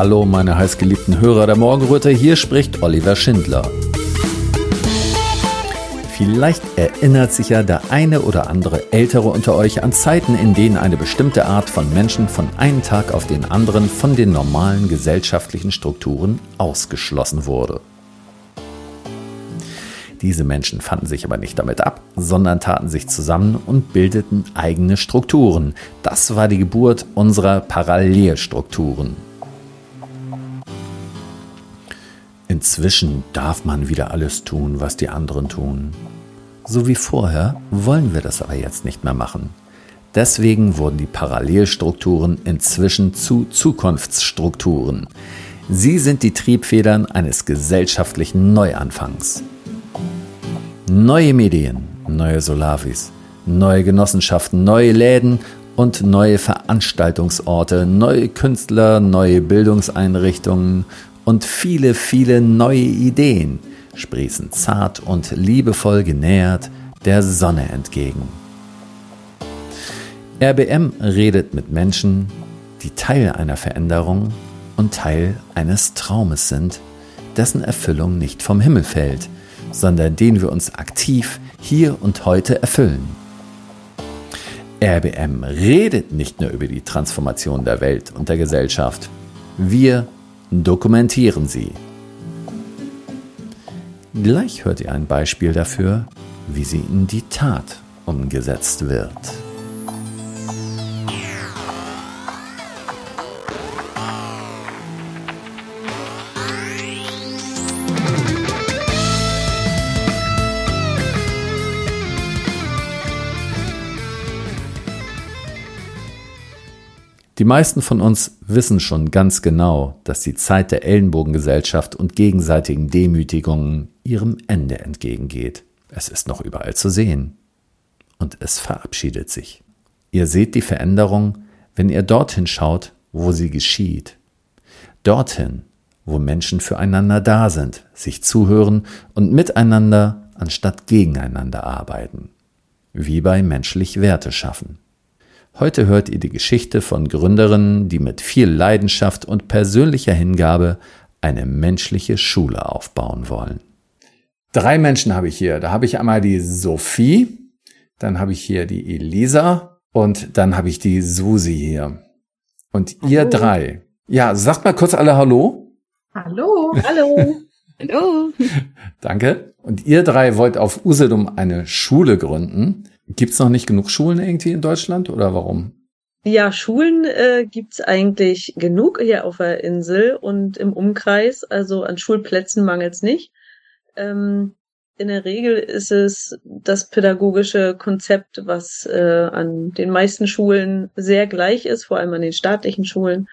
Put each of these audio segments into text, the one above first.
Hallo, meine heißgeliebten Hörer der Morgenröte, hier spricht Oliver Schindler. Vielleicht erinnert sich ja der eine oder andere Ältere unter euch an Zeiten, in denen eine bestimmte Art von Menschen von einem Tag auf den anderen von den normalen gesellschaftlichen Strukturen ausgeschlossen wurde. Diese Menschen fanden sich aber nicht damit ab, sondern taten sich zusammen und bildeten eigene Strukturen. Das war die Geburt unserer Parallelstrukturen. Inzwischen darf man wieder alles tun, was die anderen tun. So wie vorher wollen wir das aber jetzt nicht mehr machen. Deswegen wurden die Parallelstrukturen inzwischen zu Zukunftsstrukturen. Sie sind die Triebfedern eines gesellschaftlichen Neuanfangs. Neue Medien, neue Solavis, neue Genossenschaften, neue Läden und neue Veranstaltungsorte, neue Künstler, neue Bildungseinrichtungen und viele, viele neue Ideen – sprießen zart und liebevoll genähert der Sonne entgegen. RBM redet mit Menschen, die Teil einer Veränderung und Teil eines Traumes sind, dessen Erfüllung nicht vom Himmel fällt, sondern den wir uns aktiv hier und heute erfüllen. RBM redet nicht nur über die Transformation der Welt und der Gesellschaft, wir dokumentieren sie. Gleich hört ihr ein Beispiel dafür, wie sie in die Tat umgesetzt wird. Die meisten von uns wissen schon ganz genau, dass die Zeit der Ellenbogengesellschaft und gegenseitigen Demütigungen ihrem Ende entgegengeht. Es ist noch überall zu sehen. Und es verabschiedet sich. Ihr seht die Veränderung, wenn ihr dorthin schaut, wo sie geschieht. Dorthin, wo Menschen füreinander da sind, sich zuhören und miteinander anstatt gegeneinander arbeiten. Wie bei menschlich Werte schaffen. Heute hört ihr die Geschichte von Gründerinnen, die mit viel Leidenschaft und persönlicher Hingabe eine menschliche Schule aufbauen wollen. Drei Menschen habe ich hier. Da habe ich einmal die Sophie, dann habe ich hier die Elisa und dann habe ich die Susi hier. Und ihr Hallo. drei. Ja, sagt mal kurz alle Hallo. Hallo. Hallo. Hallo. Danke. Und ihr drei wollt auf Usedom eine Schule gründen. Gibt es noch nicht genug Schulen irgendwie in Deutschland oder warum? Ja, Schulen äh, gibt's eigentlich genug hier auf der Insel und im Umkreis. Also an Schulplätzen mangelt's nicht. Ähm, in der Regel ist es das pädagogische Konzept, was äh, an den meisten Schulen sehr gleich ist, vor allem an den staatlichen Schulen.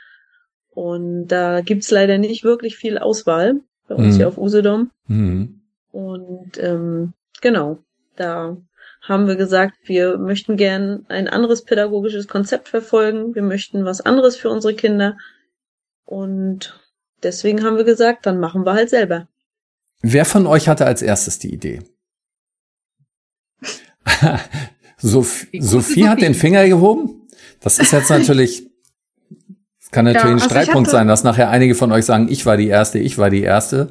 Und da gibt's leider nicht wirklich viel Auswahl bei uns mhm. hier auf Usedom. Mhm. Und ähm, genau, da haben wir gesagt, wir möchten gern ein anderes pädagogisches Konzept verfolgen. Wir möchten was anderes für unsere Kinder. Und deswegen haben wir gesagt, dann machen wir halt selber. Wer von euch hatte als erstes die Idee? Soph Sophie hat den Finger gehoben. Das ist jetzt natürlich, das kann natürlich ja, ein also Streitpunkt sein, dass nachher einige von euch sagen, ich war die Erste, ich war die Erste.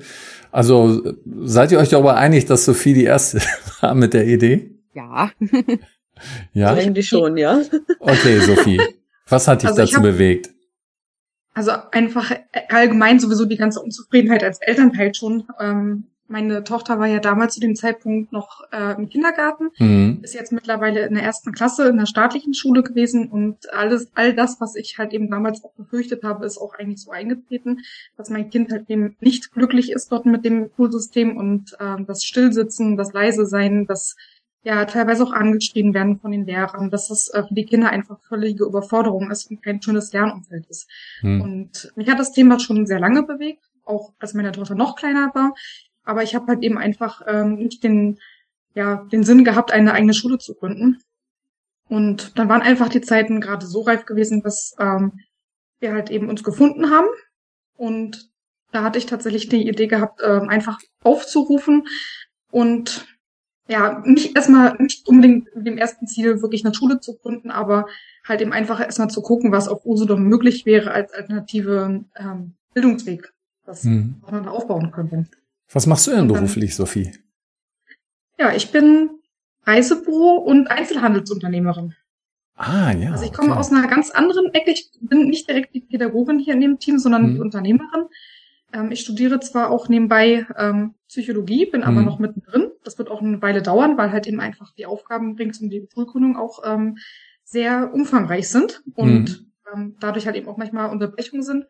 Also seid ihr euch darüber einig, dass Sophie die Erste war mit der Idee? Ja. ja? Eigentlich schon, ja. Okay, Sophie. Was hat dich also dazu hab, bewegt? Also einfach allgemein sowieso die ganze Unzufriedenheit als Elternteil schon. Ähm, meine Tochter war ja damals zu dem Zeitpunkt noch äh, im Kindergarten, mhm. ist jetzt mittlerweile in der ersten Klasse in der staatlichen Schule gewesen und alles, all das, was ich halt eben damals auch befürchtet habe, ist auch eigentlich so eingetreten, dass mein Kind halt eben nicht glücklich ist dort mit dem Schulsystem und äh, das Stillsitzen, das Leise sein, das ja teilweise auch angeschrieben werden von den Lehrern, dass das äh, für die Kinder einfach völlige Überforderung ist und kein schönes Lernumfeld ist. Hm. Und mich hat das Thema schon sehr lange bewegt, auch als meine Tochter noch kleiner war. Aber ich habe halt eben einfach ähm, nicht den, ja, den Sinn gehabt, eine eigene Schule zu gründen. Und dann waren einfach die Zeiten gerade so reif gewesen, dass ähm, wir halt eben uns gefunden haben. Und da hatte ich tatsächlich die Idee gehabt, ähm, einfach aufzurufen und ja, nicht erstmal, nicht unbedingt mit dem ersten Ziel, wirklich eine Schule zu gründen, aber halt eben einfach erstmal zu gucken, was auf Usedom möglich wäre als alternative ähm, Bildungsweg, was mhm. man da aufbauen könnte. Was machst du denn beruflich, Sophie? Ja, ich bin Reisebüro und Einzelhandelsunternehmerin. Ah, ja. Also ich komme okay. aus einer ganz anderen Ecke. Ich bin nicht direkt die Pädagogin hier in dem Team, sondern hm. die Unternehmerin. Ähm, ich studiere zwar auch nebenbei ähm, Psychologie, bin aber noch mittendrin. Das wird auch eine Weile dauern, weil halt eben einfach die Aufgaben rings um die Schulgründung auch ähm, sehr umfangreich sind und hm. ähm, dadurch halt eben auch manchmal Unterbrechungen sind.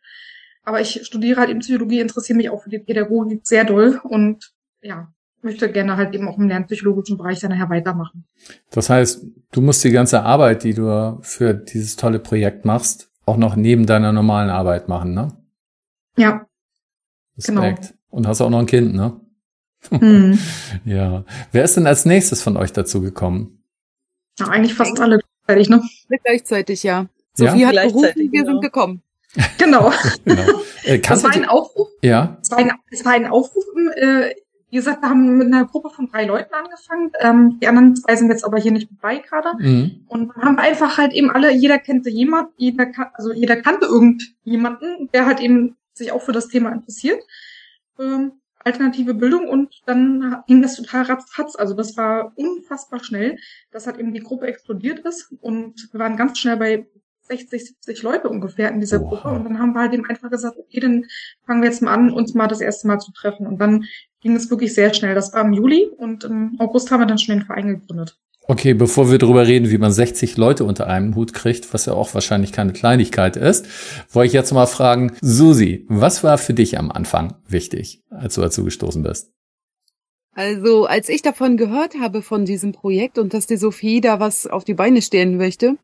Aber ich studiere halt eben Psychologie, interessiere mich auch für die Pädagogik sehr doll und ja, möchte gerne halt eben auch im lernpsychologischen Bereich dann nachher weitermachen. Das heißt, du musst die ganze Arbeit, die du für dieses tolle Projekt machst, auch noch neben deiner normalen Arbeit machen, ne? Ja. Respekt. Genau. Und hast auch noch ein Kind, ne? Mhm. ja. Wer ist denn als nächstes von euch dazu gekommen? Ja, eigentlich fast alle gleichzeitig, ne? Gleichzeitig, ja. Sophie ja? hat gerufen, wir genau. sind gekommen. Genau. genau. Äh, das war ein Aufruf. Ja. Es war ein, es war ein Aufruf äh, wie gesagt, wir haben mit einer Gruppe von drei Leuten angefangen. Ähm, die anderen zwei sind jetzt aber hier nicht dabei gerade. Mhm. Und haben einfach halt eben alle, jeder kannte jemand, jeder, also jeder kannte irgendjemanden, der halt eben sich auch für das Thema interessiert. Ähm, alternative Bildung und dann ging das total ratzfatz. Also das war unfassbar schnell, dass halt eben die Gruppe explodiert ist und wir waren ganz schnell bei 60, 70 Leute ungefähr in dieser Oha. Gruppe. Und dann haben wir halt eben einfach gesagt, okay, dann fangen wir jetzt mal an, uns mal das erste Mal zu treffen. Und dann ging es wirklich sehr schnell. Das war im Juli und im August haben wir dann schon den Verein gegründet. Okay, bevor wir darüber reden, wie man 60 Leute unter einem Hut kriegt, was ja auch wahrscheinlich keine Kleinigkeit ist, wollte ich jetzt mal fragen, Susi, was war für dich am Anfang wichtig, als du dazu gestoßen bist? Also, als ich davon gehört habe von diesem Projekt und dass die Sophie da was auf die Beine stehen möchte,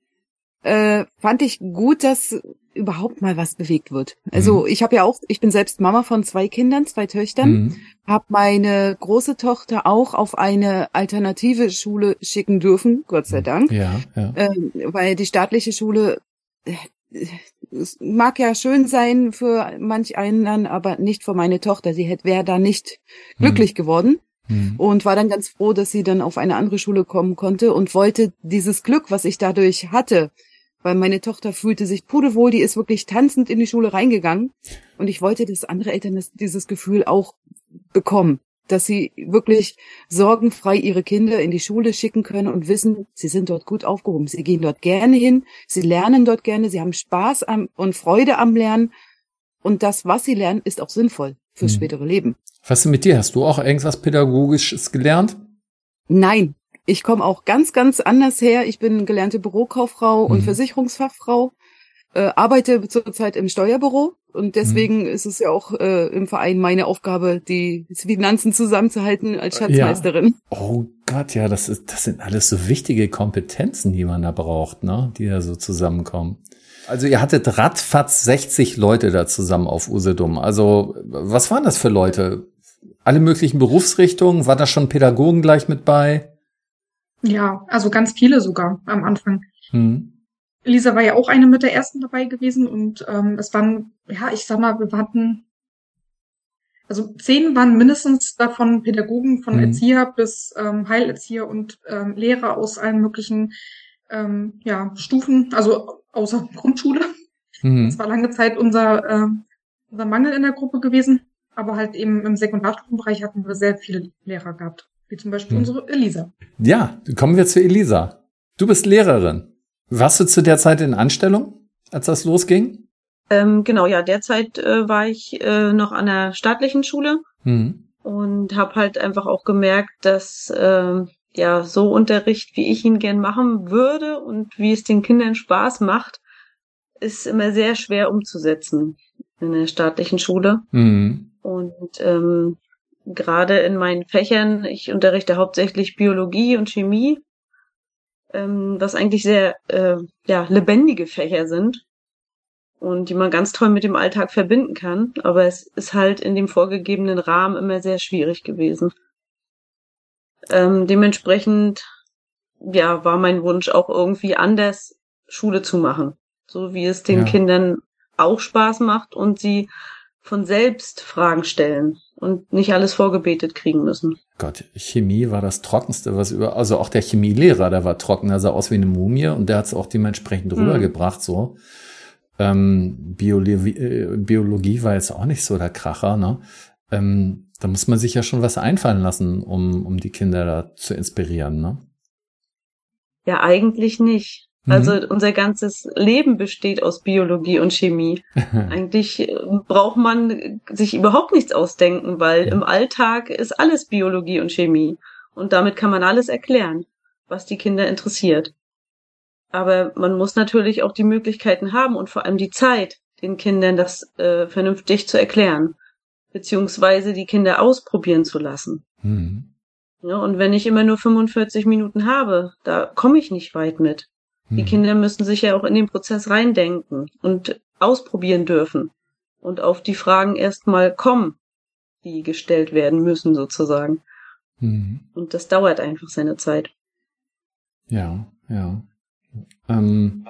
äh, fand ich gut, dass überhaupt mal was bewegt wird. Also mhm. ich habe ja auch, ich bin selbst Mama von zwei Kindern, zwei Töchtern, mhm. habe meine große Tochter auch auf eine alternative Schule schicken dürfen, Gott sei Dank, ja, ja. Äh, weil die staatliche Schule äh, mag ja schön sein für manch einen, aber nicht für meine Tochter. Sie hätte wäre da nicht mhm. glücklich geworden mhm. und war dann ganz froh, dass sie dann auf eine andere Schule kommen konnte und wollte dieses Glück, was ich dadurch hatte, weil meine Tochter fühlte sich pudelwohl, die ist wirklich tanzend in die Schule reingegangen und ich wollte, dass andere Eltern das, dieses Gefühl auch bekommen, dass sie wirklich sorgenfrei ihre Kinder in die Schule schicken können und wissen, sie sind dort gut aufgehoben, sie gehen dort gerne hin, sie lernen dort gerne, sie haben Spaß am, und Freude am Lernen und das, was sie lernen, ist auch sinnvoll fürs hm. spätere Leben. Was ist mit dir? Hast du auch irgendwas Pädagogisches gelernt? Nein, ich komme auch ganz, ganz anders her. Ich bin gelernte Bürokauffrau mhm. und Versicherungsfachfrau, äh, arbeite zurzeit im Steuerbüro und deswegen mhm. ist es ja auch äh, im Verein meine Aufgabe, die Finanzen zusammenzuhalten als Schatzmeisterin. Ja. Oh Gott, ja, das ist, das sind alles so wichtige Kompetenzen, die man da braucht, ne, die da so zusammenkommen. Also ihr hattet ratzfatz 60 Leute da zusammen auf Usedom. Also was waren das für Leute? Alle möglichen Berufsrichtungen? War da schon Pädagogen gleich mit bei? Ja, also ganz viele sogar am Anfang. Mhm. Lisa war ja auch eine mit der ersten dabei gewesen und ähm, es waren, ja, ich sag mal, wir hatten, also zehn waren mindestens davon Pädagogen, von mhm. Erzieher bis ähm, Heilerzieher und ähm, Lehrer aus allen möglichen ähm, ja, Stufen, also außer Grundschule. Mhm. Das war lange Zeit unser, äh, unser Mangel in der Gruppe gewesen, aber halt eben im Sekundarstufenbereich hatten wir sehr viele Lehrer gehabt wie zum Beispiel hm. unsere Elisa. Ja, kommen wir zu Elisa. Du bist Lehrerin. Warst du zu der Zeit in Anstellung, als das losging? Ähm, genau, ja, derzeit äh, war ich äh, noch an der staatlichen Schule mhm. und habe halt einfach auch gemerkt, dass äh, ja so Unterricht, wie ich ihn gern machen würde und wie es den Kindern Spaß macht, ist immer sehr schwer umzusetzen in der staatlichen Schule. Mhm. Und ähm, gerade in meinen Fächern, ich unterrichte hauptsächlich Biologie und Chemie, ähm, was eigentlich sehr äh, ja, lebendige Fächer sind und die man ganz toll mit dem Alltag verbinden kann. Aber es ist halt in dem vorgegebenen Rahmen immer sehr schwierig gewesen. Ähm, dementsprechend ja, war mein Wunsch auch irgendwie anders Schule zu machen, so wie es den ja. Kindern auch Spaß macht und sie von selbst Fragen stellen und nicht alles vorgebetet kriegen müssen. Gott, Chemie war das Trockenste, was über, also auch der Chemielehrer, der war trocken, der sah aus wie eine Mumie und der hat es auch dementsprechend mhm. rübergebracht, so. Ähm, Biologie, äh, Biologie war jetzt auch nicht so der Kracher, ne? Ähm, da muss man sich ja schon was einfallen lassen, um, um die Kinder da zu inspirieren, ne? Ja, eigentlich nicht. Mhm. Also unser ganzes Leben besteht aus Biologie und Chemie. Eigentlich äh, braucht man sich überhaupt nichts ausdenken, weil ja. im Alltag ist alles Biologie und Chemie. Und damit kann man alles erklären, was die Kinder interessiert. Aber man muss natürlich auch die Möglichkeiten haben und vor allem die Zeit, den Kindern das äh, vernünftig zu erklären, beziehungsweise die Kinder ausprobieren zu lassen. Mhm. Ja, und wenn ich immer nur 45 Minuten habe, da komme ich nicht weit mit. Die Kinder müssen sich ja auch in den Prozess reindenken und ausprobieren dürfen und auf die Fragen erstmal kommen, die gestellt werden müssen sozusagen. Mhm. Und das dauert einfach seine Zeit. Ja, ja. Ähm,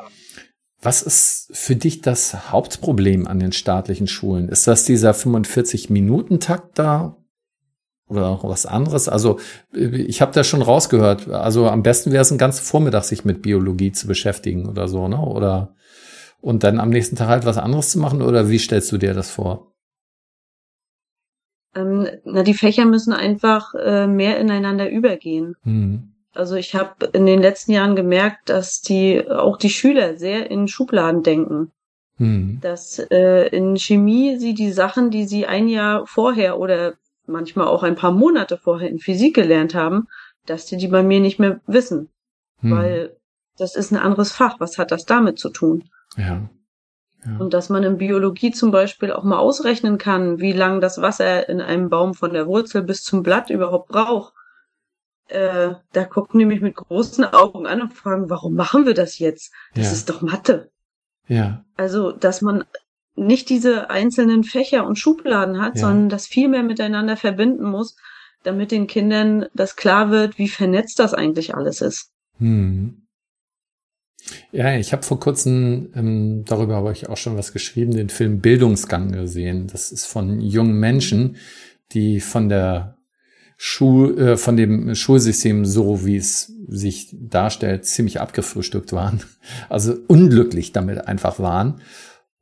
was ist für dich das Hauptproblem an den staatlichen Schulen? Ist das dieser 45-Minuten-Takt da oder was anderes? Also ich habe da schon rausgehört. Also am besten wäre es ein ganzen Vormittag sich mit Biologie zu beschäftigen oder so, ne? Oder und dann am nächsten Tag halt was anderes zu machen oder wie stellst du dir das vor? Ähm, na, die Fächer müssen einfach äh, mehr ineinander übergehen. Mhm. Also ich habe in den letzten Jahren gemerkt, dass die auch die Schüler sehr in Schubladen denken. Mhm. Dass äh, in Chemie sie die Sachen, die sie ein Jahr vorher oder manchmal auch ein paar Monate vorher in Physik gelernt haben, dass die die bei mir nicht mehr wissen. Mhm. Weil das ist ein anderes Fach. Was hat das damit zu tun? Ja. ja. Und dass man in Biologie zum Beispiel auch mal ausrechnen kann, wie lang das Wasser in einem Baum von der Wurzel bis zum Blatt überhaupt braucht äh, da gucken die mich mit großen Augen an und fragen, warum machen wir das jetzt? Das ja. ist doch Mathe. Ja. Also, dass man nicht diese einzelnen Fächer und Schubladen hat, ja. sondern das viel mehr miteinander verbinden muss, damit den Kindern das klar wird, wie vernetzt das eigentlich alles ist. Hm. Ja, ich habe vor kurzem, ähm, darüber habe ich auch schon was geschrieben, den Film Bildungsgang gesehen. Das ist von jungen Menschen, die von der Schul, äh, von dem Schulsystem, so wie es sich darstellt, ziemlich abgefrühstückt waren. Also unglücklich damit einfach waren.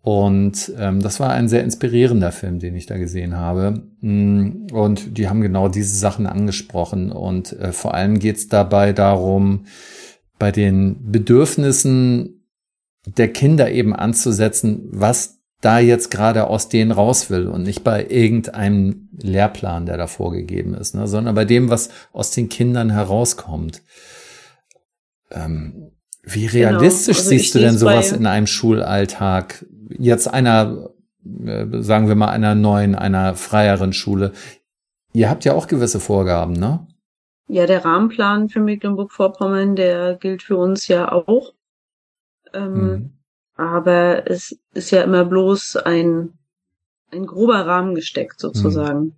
Und ähm, das war ein sehr inspirierender Film, den ich da gesehen habe. Mm, und die haben genau diese Sachen angesprochen. Und äh, vor allem geht es dabei darum, bei den Bedürfnissen der Kinder eben anzusetzen, was da jetzt gerade aus denen raus will und nicht bei irgendeinem Lehrplan, der da vorgegeben ist, ne, sondern bei dem, was aus den Kindern herauskommt. Ähm, wie genau. realistisch genau. also siehst du denn sowas in einem Schulalltag? Jetzt einer, äh, sagen wir mal, einer neuen, einer freieren Schule. Ihr habt ja auch gewisse Vorgaben, ne? Ja, der Rahmenplan für Mecklenburg-Vorpommern, der gilt für uns ja auch. Ähm, mhm aber es ist ja immer bloß ein, ein grober Rahmen gesteckt sozusagen. Mhm.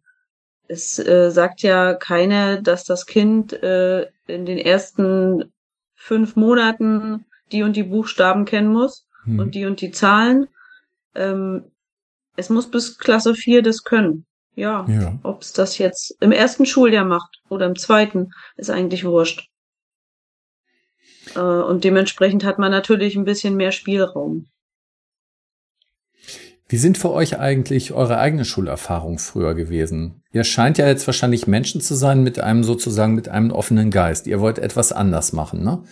Es äh, sagt ja keiner, dass das Kind äh, in den ersten fünf Monaten die und die Buchstaben kennen muss mhm. und die und die Zahlen. Ähm, es muss bis Klasse 4 das können. Ja, ja. ob es das jetzt im ersten Schuljahr macht oder im zweiten, ist eigentlich wurscht. Äh, und dementsprechend hat man natürlich ein bisschen mehr Spielraum. Wie sind für euch eigentlich eure eigene Schulerfahrung früher gewesen? Ihr scheint ja jetzt wahrscheinlich Menschen zu sein mit einem sozusagen mit einem offenen Geist. Ihr wollt etwas anders machen, ne?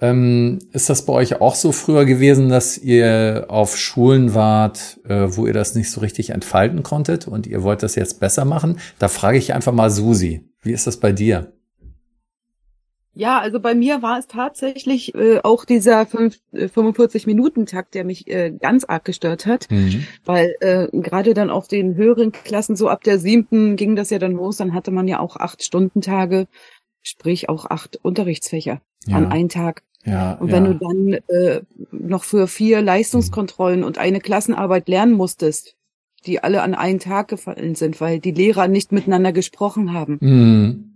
Ähm, ist das bei euch auch so früher gewesen, dass ihr auf Schulen wart, äh, wo ihr das nicht so richtig entfalten konntet und ihr wollt das jetzt besser machen? Da frage ich einfach mal Susi. Wie ist das bei dir? Ja, also bei mir war es tatsächlich äh, auch dieser 45-Minuten-Takt, äh, der mich äh, ganz arg gestört hat, mhm. weil äh, gerade dann auf den höheren Klassen, so ab der siebten ging das ja dann los, dann hatte man ja auch acht Stundentage, sprich auch acht Unterrichtsfächer ja. an einen Tag. Ja, und wenn ja. du dann äh, noch für vier Leistungskontrollen und eine Klassenarbeit lernen musstest, die alle an einen Tag gefallen sind, weil die Lehrer nicht miteinander gesprochen haben, mhm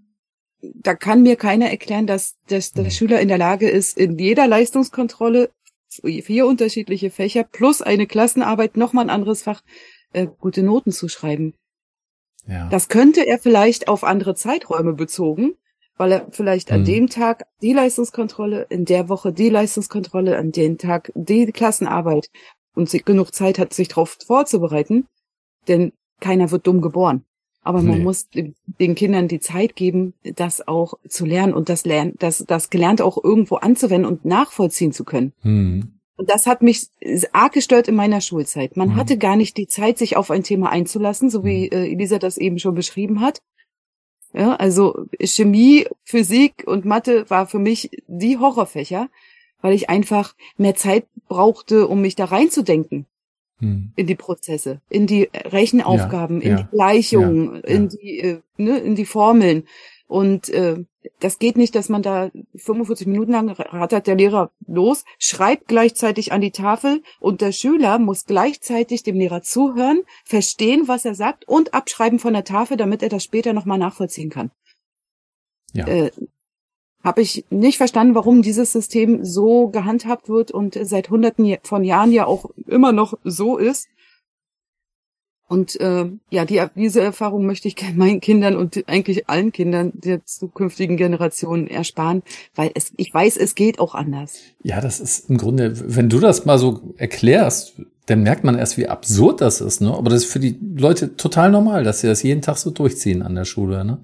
da kann mir keiner erklären, dass, dass der Schüler in der Lage ist, in jeder Leistungskontrolle vier unterschiedliche Fächer plus eine Klassenarbeit nochmal ein anderes Fach äh, gute Noten zu schreiben. Ja. Das könnte er vielleicht auf andere Zeiträume bezogen, weil er vielleicht hm. an dem Tag die Leistungskontrolle, in der Woche die Leistungskontrolle, an dem Tag die Klassenarbeit und genug Zeit hat, sich darauf vorzubereiten, denn keiner wird dumm geboren. Aber man nee. muss den Kindern die Zeit geben, das auch zu lernen und das lernen, das, das gelernt auch irgendwo anzuwenden und nachvollziehen zu können. Mhm. Und das hat mich arg gestört in meiner Schulzeit. Man mhm. hatte gar nicht die Zeit, sich auf ein Thema einzulassen, so wie mhm. äh, Elisa das eben schon beschrieben hat. Ja, also Chemie, Physik und Mathe war für mich die Horrorfächer, weil ich einfach mehr Zeit brauchte, um mich da reinzudenken hm. in die Prozesse, in die Rechenaufgaben, ja, in ja, die Gleichungen, ja, in die äh, ne, in die Formeln. Und äh, das geht nicht, dass man da 45 Minuten lang rattert der Lehrer los, schreibt gleichzeitig an die Tafel und der Schüler muss gleichzeitig dem Lehrer zuhören, verstehen, was er sagt und abschreiben von der Tafel, damit er das später nochmal nachvollziehen kann. Ja. Äh, Habe ich nicht verstanden, warum dieses System so gehandhabt wird und seit hunderten von Jahren ja auch immer noch so ist. Und äh, ja, die, diese Erfahrung möchte ich meinen Kindern und eigentlich allen Kindern der zukünftigen Generationen ersparen, weil es, ich weiß, es geht auch anders. Ja, das ist im Grunde, wenn du das mal so erklärst, dann merkt man erst, wie absurd das ist. Ne? Aber das ist für die Leute total normal, dass sie das jeden Tag so durchziehen an der Schule. Ne?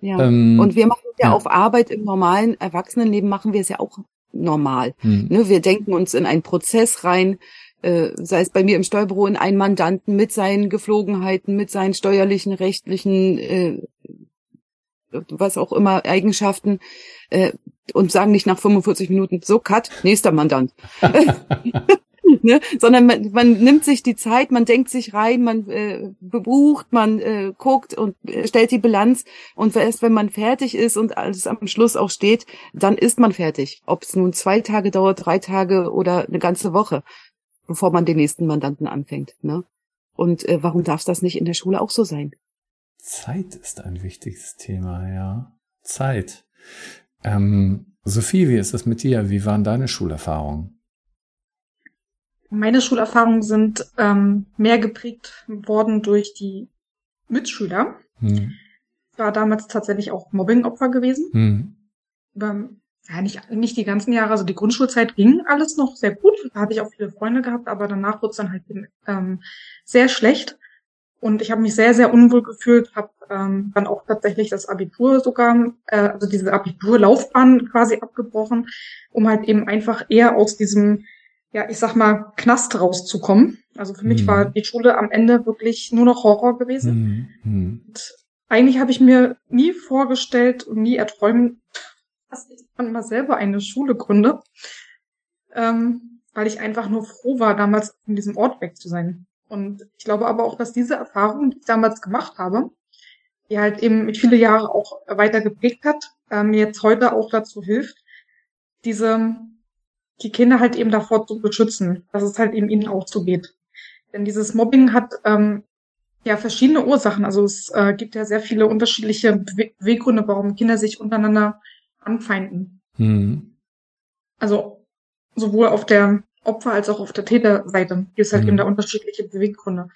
Ja. Ähm, und wir machen ja, ja auf Arbeit im normalen Erwachsenenleben machen wir es ja auch normal. Hm. Ne? Wir denken uns in einen Prozess rein äh, sei es bei mir im Steuerbüro in einen Mandanten mit seinen Geflogenheiten, mit seinen steuerlichen, rechtlichen, äh, was auch immer Eigenschaften äh, und sagen nicht nach 45 Minuten so cut nächster Mandant. ne? Sondern man, man nimmt sich die Zeit, man denkt sich rein, man äh, bebucht, man äh, guckt und äh, stellt die Bilanz und erst wenn man fertig ist und alles am Schluss auch steht, dann ist man fertig. Ob es nun zwei Tage dauert, drei Tage oder eine ganze Woche bevor man den nächsten Mandanten anfängt. Ne? Und äh, warum darf das nicht in der Schule auch so sein? Zeit ist ein wichtiges Thema, ja. Zeit. Ähm, Sophie, wie ist das mit dir? Wie waren deine Schulerfahrungen? Meine Schulerfahrungen sind ähm, mehr geprägt worden durch die Mitschüler. Hm. Ich war damals tatsächlich auch Mobbingopfer gewesen. Hm. Über ja, nicht, nicht die ganzen Jahre, also die Grundschulzeit ging alles noch sehr gut. Da hatte ich auch viele Freunde gehabt, aber danach wurde es dann halt ähm, sehr schlecht. Und ich habe mich sehr, sehr unwohl gefühlt, habe ähm, dann auch tatsächlich das Abitur sogar, äh, also diese Abiturlaufbahn quasi abgebrochen, um halt eben einfach eher aus diesem, ja, ich sag mal, Knast rauszukommen. Also für mhm. mich war die Schule am Ende wirklich nur noch Horror gewesen. Mhm. mhm. Und eigentlich habe ich mir nie vorgestellt und nie erträumt, dass ich dann mal selber eine Schule gründe, ähm, weil ich einfach nur froh war, damals von diesem Ort weg zu sein. Und ich glaube aber auch, dass diese Erfahrung, die ich damals gemacht habe, die halt eben viele Jahre auch weiter geprägt hat, äh, mir jetzt heute auch dazu hilft, diese, die Kinder halt eben davor zu beschützen, dass es halt eben ihnen auch so geht. Denn dieses Mobbing hat ähm, ja verschiedene Ursachen. Also es äh, gibt ja sehr viele unterschiedliche Beweggründe, warum Kinder sich untereinander anfeinden. Mhm. Also sowohl auf der Opfer- als auch auf der Täterseite gibt es halt mhm. eben da unterschiedliche Beweggründe.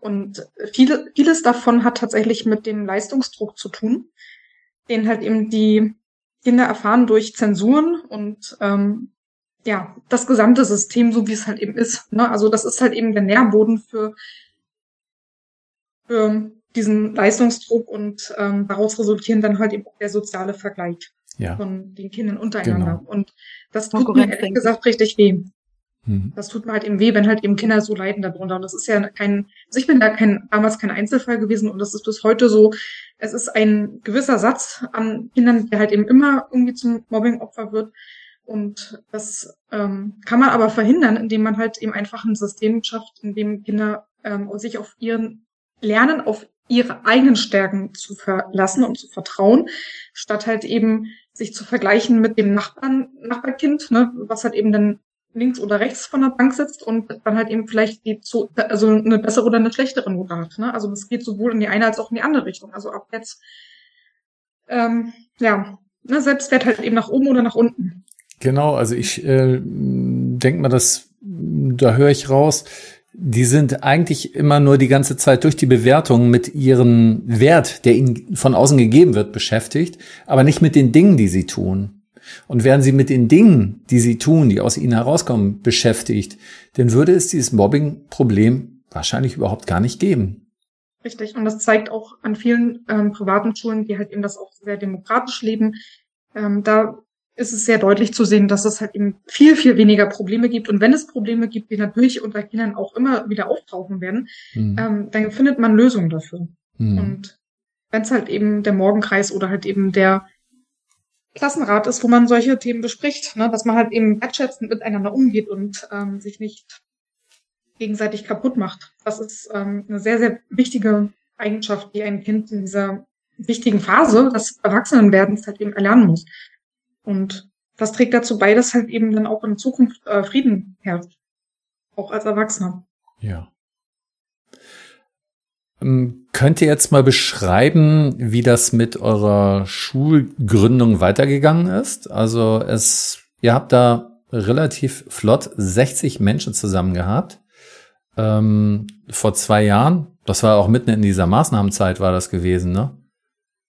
Und viele, vieles davon hat tatsächlich mit dem Leistungsdruck zu tun, den halt eben die Kinder erfahren durch Zensuren und ähm, ja, das gesamte System, so wie es halt eben ist. Ne? Also das ist halt eben der Nährboden für, für diesen Leistungsdruck und ähm, daraus resultieren dann halt eben auch der soziale Vergleich ja. von den Kindern untereinander. Genau. Und das tut mir ehrlich gesagt richtig weh. Mhm. Das tut mir halt eben weh, wenn halt eben Kinder so leiden darunter. Und das ist ja kein, also ich bin da kein, damals kein Einzelfall gewesen und das ist bis heute so. Es ist ein gewisser Satz an Kindern, der halt eben immer irgendwie zum Mobbingopfer wird. Und das ähm, kann man aber verhindern, indem man halt eben einfach ein System schafft, in dem Kinder ähm, sich auf ihren Lernen, auf ihre eigenen Stärken zu verlassen und zu vertrauen, statt halt eben sich zu vergleichen mit dem Nachbarn, Nachbarkind, ne, was halt eben dann links oder rechts von der Bank sitzt und dann halt eben vielleicht die zu, also eine bessere oder eine schlechtere Note hat. Ne? Also das geht sowohl in die eine als auch in die andere Richtung. Also ab jetzt, ähm, ja, ne, Selbstwert halt eben nach oben oder nach unten. Genau, also ich äh, denke mal, dass da höre ich raus, die sind eigentlich immer nur die ganze Zeit durch die Bewertung mit ihrem Wert, der ihnen von außen gegeben wird, beschäftigt, aber nicht mit den Dingen, die sie tun. und wären sie mit den Dingen, die sie tun, die aus ihnen herauskommen, beschäftigt, dann würde es dieses Mobbing-Problem wahrscheinlich überhaupt gar nicht geben. Richtig. Und das zeigt auch an vielen ähm, privaten Schulen, die halt eben das auch sehr demokratisch leben. Ähm, da ist es sehr deutlich zu sehen, dass es halt eben viel, viel weniger Probleme gibt. Und wenn es Probleme gibt, die natürlich unter Kindern auch immer wieder auftauchen werden, mhm. ähm, dann findet man Lösungen dafür. Mhm. Und wenn es halt eben der Morgenkreis oder halt eben der Klassenrat ist, wo man solche Themen bespricht, ne, dass man halt eben wertschätzend miteinander umgeht und ähm, sich nicht gegenseitig kaputt macht. Das ist ähm, eine sehr, sehr wichtige Eigenschaft, die ein Kind in dieser wichtigen Phase des Erwachsenenwerdens halt eben erlernen muss. Und das trägt dazu bei, dass halt eben dann auch in Zukunft äh, Frieden herrscht. Auch als Erwachsener. Ja. Ähm, könnt ihr jetzt mal beschreiben, wie das mit eurer Schulgründung weitergegangen ist? Also es, ihr habt da relativ flott 60 Menschen zusammen gehabt. Ähm, vor zwei Jahren. Das war auch mitten in dieser Maßnahmenzeit war das gewesen, ne?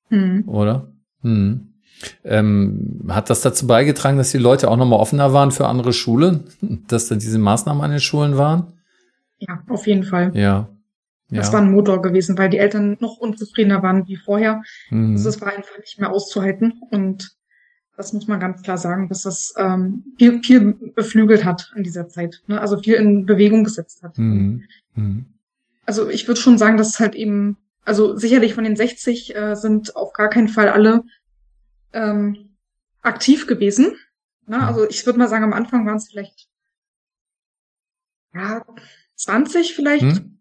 Mhm. Oder? Mhm. Ähm, hat das dazu beigetragen, dass die Leute auch nochmal offener waren für andere Schulen, dass dann diese Maßnahmen an den Schulen waren? Ja, auf jeden Fall. Ja. Das ja. war ein Motor gewesen, weil die Eltern noch unzufriedener waren wie vorher. Mhm. Also es war einfach nicht mehr auszuhalten. Und das muss man ganz klar sagen, dass das ähm, viel, viel beflügelt hat in dieser Zeit. Ne? Also viel in Bewegung gesetzt hat. Mhm. Mhm. Also ich würde schon sagen, dass es halt eben, also sicherlich von den 60 äh, sind auf gar keinen Fall alle ähm, aktiv gewesen. Ne? Also ich würde mal sagen, am Anfang waren es vielleicht ja 20 vielleicht. Mhm.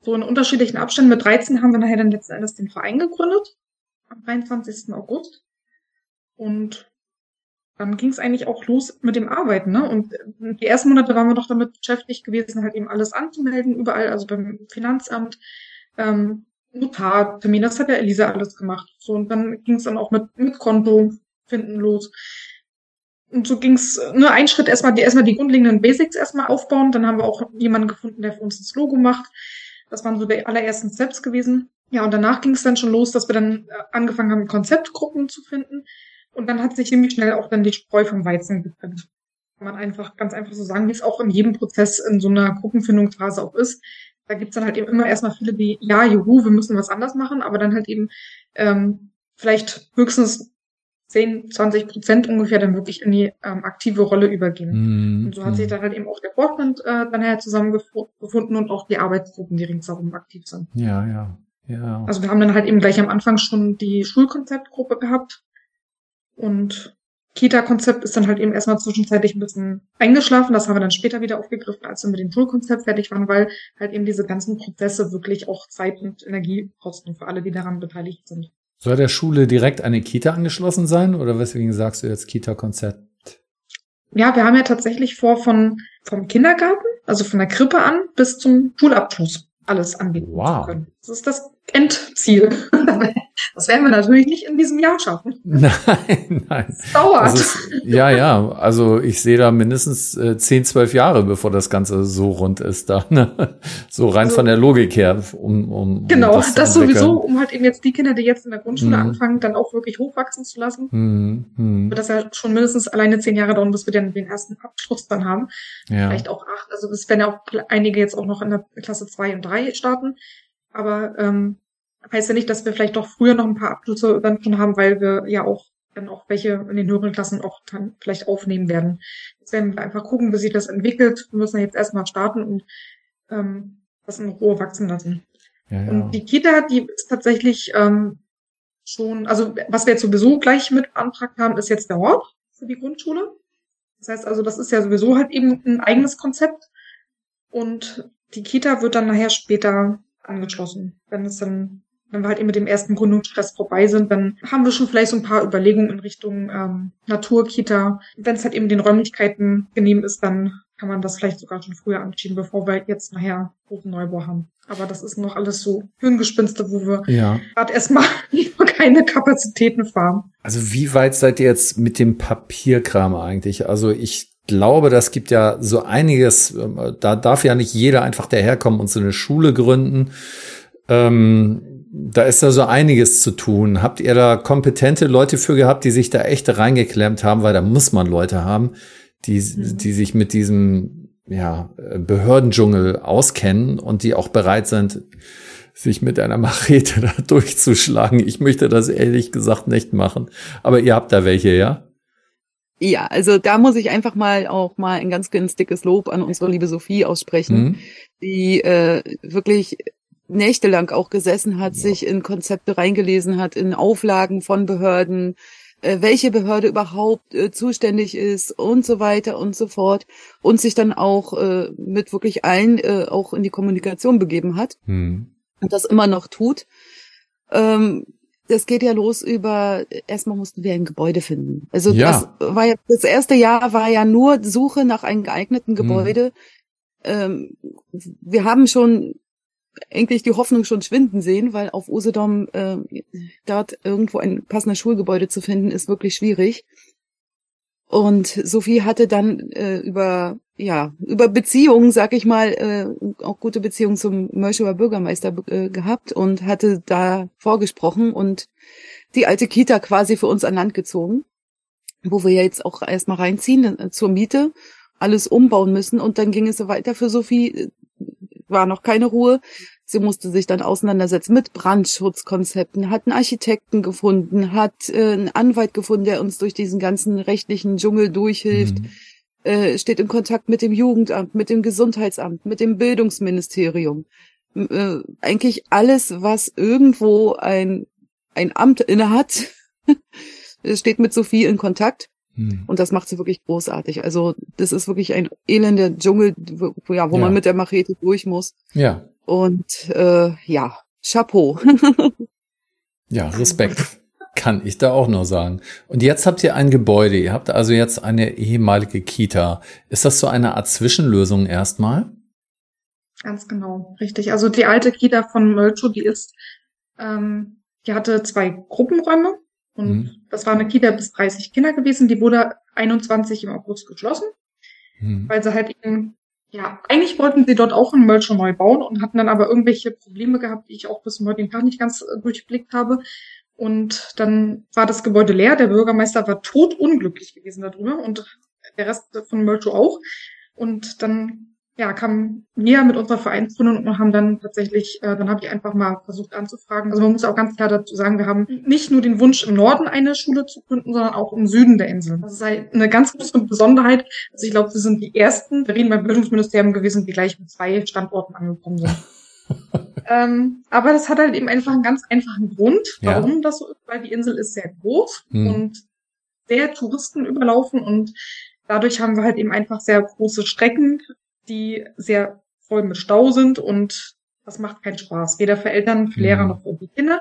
So in unterschiedlichen Abständen. Mit 13 haben wir nachher dann letzten Endes den Verein gegründet. Am 23. August. Und dann ging es eigentlich auch los mit dem Arbeiten. Ne? Und die ersten Monate waren wir doch damit beschäftigt gewesen, halt eben alles anzumelden, überall, also beim Finanzamt, ähm, Notartermin, das hat ja Elisa alles gemacht. So, und dann ging es dann auch mit, mit Konto finden los. Und so ging es nur ein Schritt erstmal, die, erstmal die grundlegenden Basics erstmal aufbauen. Dann haben wir auch jemanden gefunden, der für uns das Logo macht. Das waren so die allerersten Steps gewesen. Ja, und danach ging es dann schon los, dass wir dann äh, angefangen haben, Konzeptgruppen zu finden. Und dann hat sich ziemlich schnell auch dann die Spreu vom Weizen getrennt. Kann man einfach, ganz einfach so sagen, wie es auch in jedem Prozess in so einer Gruppenfindungsphase auch ist. Da gibt's dann halt eben immer erstmal viele, die, ja, juhu, wir müssen was anders machen, aber dann halt eben ähm, vielleicht höchstens 10, 20 Prozent ungefähr dann wirklich in die ähm, aktive Rolle übergehen. Mm, und so hat mm. sich dann halt eben auch der Vorstand äh, dann halt zusammengefunden und auch die Arbeitsgruppen, die ringsherum aktiv sind. Ja, ja, ja. Also wir haben dann halt eben gleich am Anfang schon die Schulkonzeptgruppe gehabt, und Kita-Konzept ist dann halt eben erstmal zwischenzeitlich ein bisschen eingeschlafen. Das haben wir dann später wieder aufgegriffen, als wir mit dem Schulkonzept fertig waren, weil halt eben diese ganzen Prozesse wirklich auch Zeit und Energie kosten für alle, die daran beteiligt sind. Soll der Schule direkt eine Kita angeschlossen sein oder weswegen sagst du jetzt Kita-Konzept? Ja, wir haben ja tatsächlich vor, von, vom Kindergarten, also von der Krippe an, bis zum Schulabschluss alles anbieten wow. zu können. Das ist das Endziel. Das werden wir natürlich nicht in diesem Jahr schaffen. Nein, nein. Das dauert. Das ist, ja, ja. Also ich sehe da mindestens äh, 10, 12 Jahre, bevor das Ganze so rund ist da. Ne? So rein also, von der Logik her. Um, um, genau, um das, das sowieso, um halt eben jetzt die Kinder, die jetzt in der Grundschule mhm. anfangen, dann auch wirklich hochwachsen zu lassen. Mhm. Mhm. Wird das ja schon mindestens alleine zehn Jahre dauern, bis wir dann den ersten Abschluss dann haben. Ja. Vielleicht auch acht. Also es werden ja auch einige jetzt auch noch in der Klasse zwei und drei starten. Aber ähm, heißt ja nicht, dass wir vielleicht doch früher noch ein paar Abschlüsse dann schon haben, weil wir ja auch dann auch welche in den höheren Klassen auch dann vielleicht aufnehmen werden. Jetzt werden wir einfach gucken, wie sich das entwickelt. Wir müssen jetzt erstmal starten und ähm, das in Ruhe wachsen lassen. Ja, ja. Und die Kita, die ist tatsächlich ähm, schon, also was wir jetzt sowieso gleich mit beantragt haben, ist jetzt der Ort für die Grundschule. Das heißt also, das ist ja sowieso halt eben ein eigenes Konzept. Und die Kita wird dann nachher später angeschlossen, wenn es dann wenn wir halt eben mit dem ersten Gründungsstress vorbei sind, dann haben wir schon vielleicht so ein paar Überlegungen in Richtung ähm, Naturkita. Wenn es halt eben den Räumlichkeiten genehm ist, dann kann man das vielleicht sogar schon früher anschieben, bevor wir jetzt nachher großen Neubau haben. Aber das ist noch alles so Hirngespinste, wo wir ja. gerade erstmal keine Kapazitäten fahren. Also wie weit seid ihr jetzt mit dem Papierkram eigentlich? Also ich glaube, das gibt ja so einiges, ähm, da darf ja nicht jeder einfach daherkommen und so eine Schule gründen. Ähm, da ist da so einiges zu tun. Habt ihr da kompetente Leute für gehabt, die sich da echt reingeklemmt haben, weil da muss man Leute haben, die, mhm. die sich mit diesem ja, Behördendschungel auskennen und die auch bereit sind, sich mit einer Machete da durchzuschlagen. Ich möchte das ehrlich gesagt nicht machen. Aber ihr habt da welche, ja? Ja, also da muss ich einfach mal auch mal ein ganz, ganz dickes Lob an unsere liebe Sophie aussprechen, mhm. die äh, wirklich nächtelang auch gesessen hat, ja. sich in Konzepte reingelesen hat, in Auflagen von Behörden, äh, welche Behörde überhaupt äh, zuständig ist und so weiter und so fort und sich dann auch äh, mit wirklich allen äh, auch in die Kommunikation begeben hat mhm. und das immer noch tut. Ähm, das geht ja los über, erstmal mussten wir ein Gebäude finden. Also ja. das war ja, das erste Jahr war ja nur Suche nach einem geeigneten hm. Gebäude. Mhm. Ähm, wir haben schon eigentlich die Hoffnung schon schwinden sehen, weil auf Usedom äh, dort irgendwo ein passendes Schulgebäude zu finden, ist wirklich schwierig. Und Sophie hatte dann äh, über ja über Beziehungen, sag ich mal, äh, auch gute Beziehungen zum Mörschewer Bürgermeister äh, gehabt und hatte da vorgesprochen und die alte Kita quasi für uns an Land gezogen, wo wir jetzt auch erstmal reinziehen äh, zur Miete, alles umbauen müssen und dann ging es weiter für Sophie war noch keine Ruhe. Sie musste sich dann auseinandersetzen mit Brandschutzkonzepten, hat einen Architekten gefunden, hat äh, einen Anwalt gefunden, der uns durch diesen ganzen rechtlichen Dschungel durchhilft, mhm. Äh, steht in Kontakt mit dem Jugendamt, mit dem Gesundheitsamt, mit dem Bildungsministerium. Äh, eigentlich alles, was irgendwo ein, ein Amt innehat, steht mit Sophie in Kontakt. Hm. Und das macht sie wirklich großartig. Also das ist wirklich ein elender Dschungel, wo, ja, wo ja. man mit der Machete durch muss. Ja. Und äh, ja, Chapeau. ja, Respekt. Kann ich da auch nur sagen. Und jetzt habt ihr ein Gebäude. Ihr habt also jetzt eine ehemalige Kita. Ist das so eine Art Zwischenlösung erstmal? Ganz genau, richtig. Also die alte Kita von Mölchow, die ist, ähm, die hatte zwei Gruppenräume und mhm. das war eine Kita bis 30 Kinder gewesen. Die wurde 21 im August geschlossen, mhm. weil sie halt eben, ja, eigentlich wollten sie dort auch einen Müll schon neu bauen und hatten dann aber irgendwelche Probleme gehabt, die ich auch bis zum heutigen Tag nicht ganz äh, durchblickt habe. Und dann war das Gebäude leer. Der Bürgermeister war totunglücklich gewesen darüber und der Rest von Mölchow auch. Und dann ja, kamen wir mit unserer Vereinsgründung und haben dann tatsächlich, äh, dann habe ich einfach mal versucht anzufragen. Also man muss auch ganz klar dazu sagen, wir haben nicht nur den Wunsch, im Norden eine Schule zu gründen, sondern auch im Süden der Insel. Das ist halt eine ganz große Besonderheit. Also ich glaube, wir sind die ersten Berlin beim Bildungsministerium gewesen, die gleich mit zwei Standorten angekommen sind. ähm, aber das hat halt eben einfach einen ganz einfachen Grund, warum ja. das so ist, weil die Insel ist sehr groß hm. und sehr Touristen überlaufen und dadurch haben wir halt eben einfach sehr große Strecken, die sehr voll mit Stau sind und das macht keinen Spaß, weder für Eltern, für Lehrer mhm. noch für die Kinder.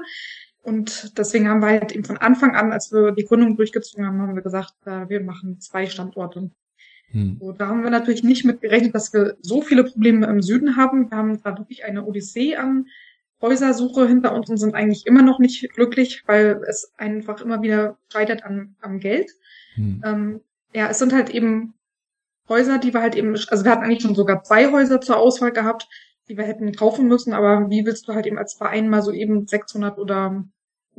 Und deswegen haben wir halt eben von Anfang an, als wir die Gründung durchgezogen haben, haben wir gesagt, äh, wir machen zwei Standorte. Hm. So, da haben wir natürlich nicht mit gerechnet, dass wir so viele Probleme im Süden haben. Wir haben da wirklich eine Odyssee an Häusersuche hinter uns und sind eigentlich immer noch nicht glücklich, weil es einfach immer wieder scheitert an, am Geld. Hm. Ähm, ja, es sind halt eben Häuser, die wir halt eben, also wir hatten eigentlich schon sogar zwei Häuser zur Auswahl gehabt, die wir hätten kaufen müssen, aber wie willst du halt eben als Verein mal so eben 600 oder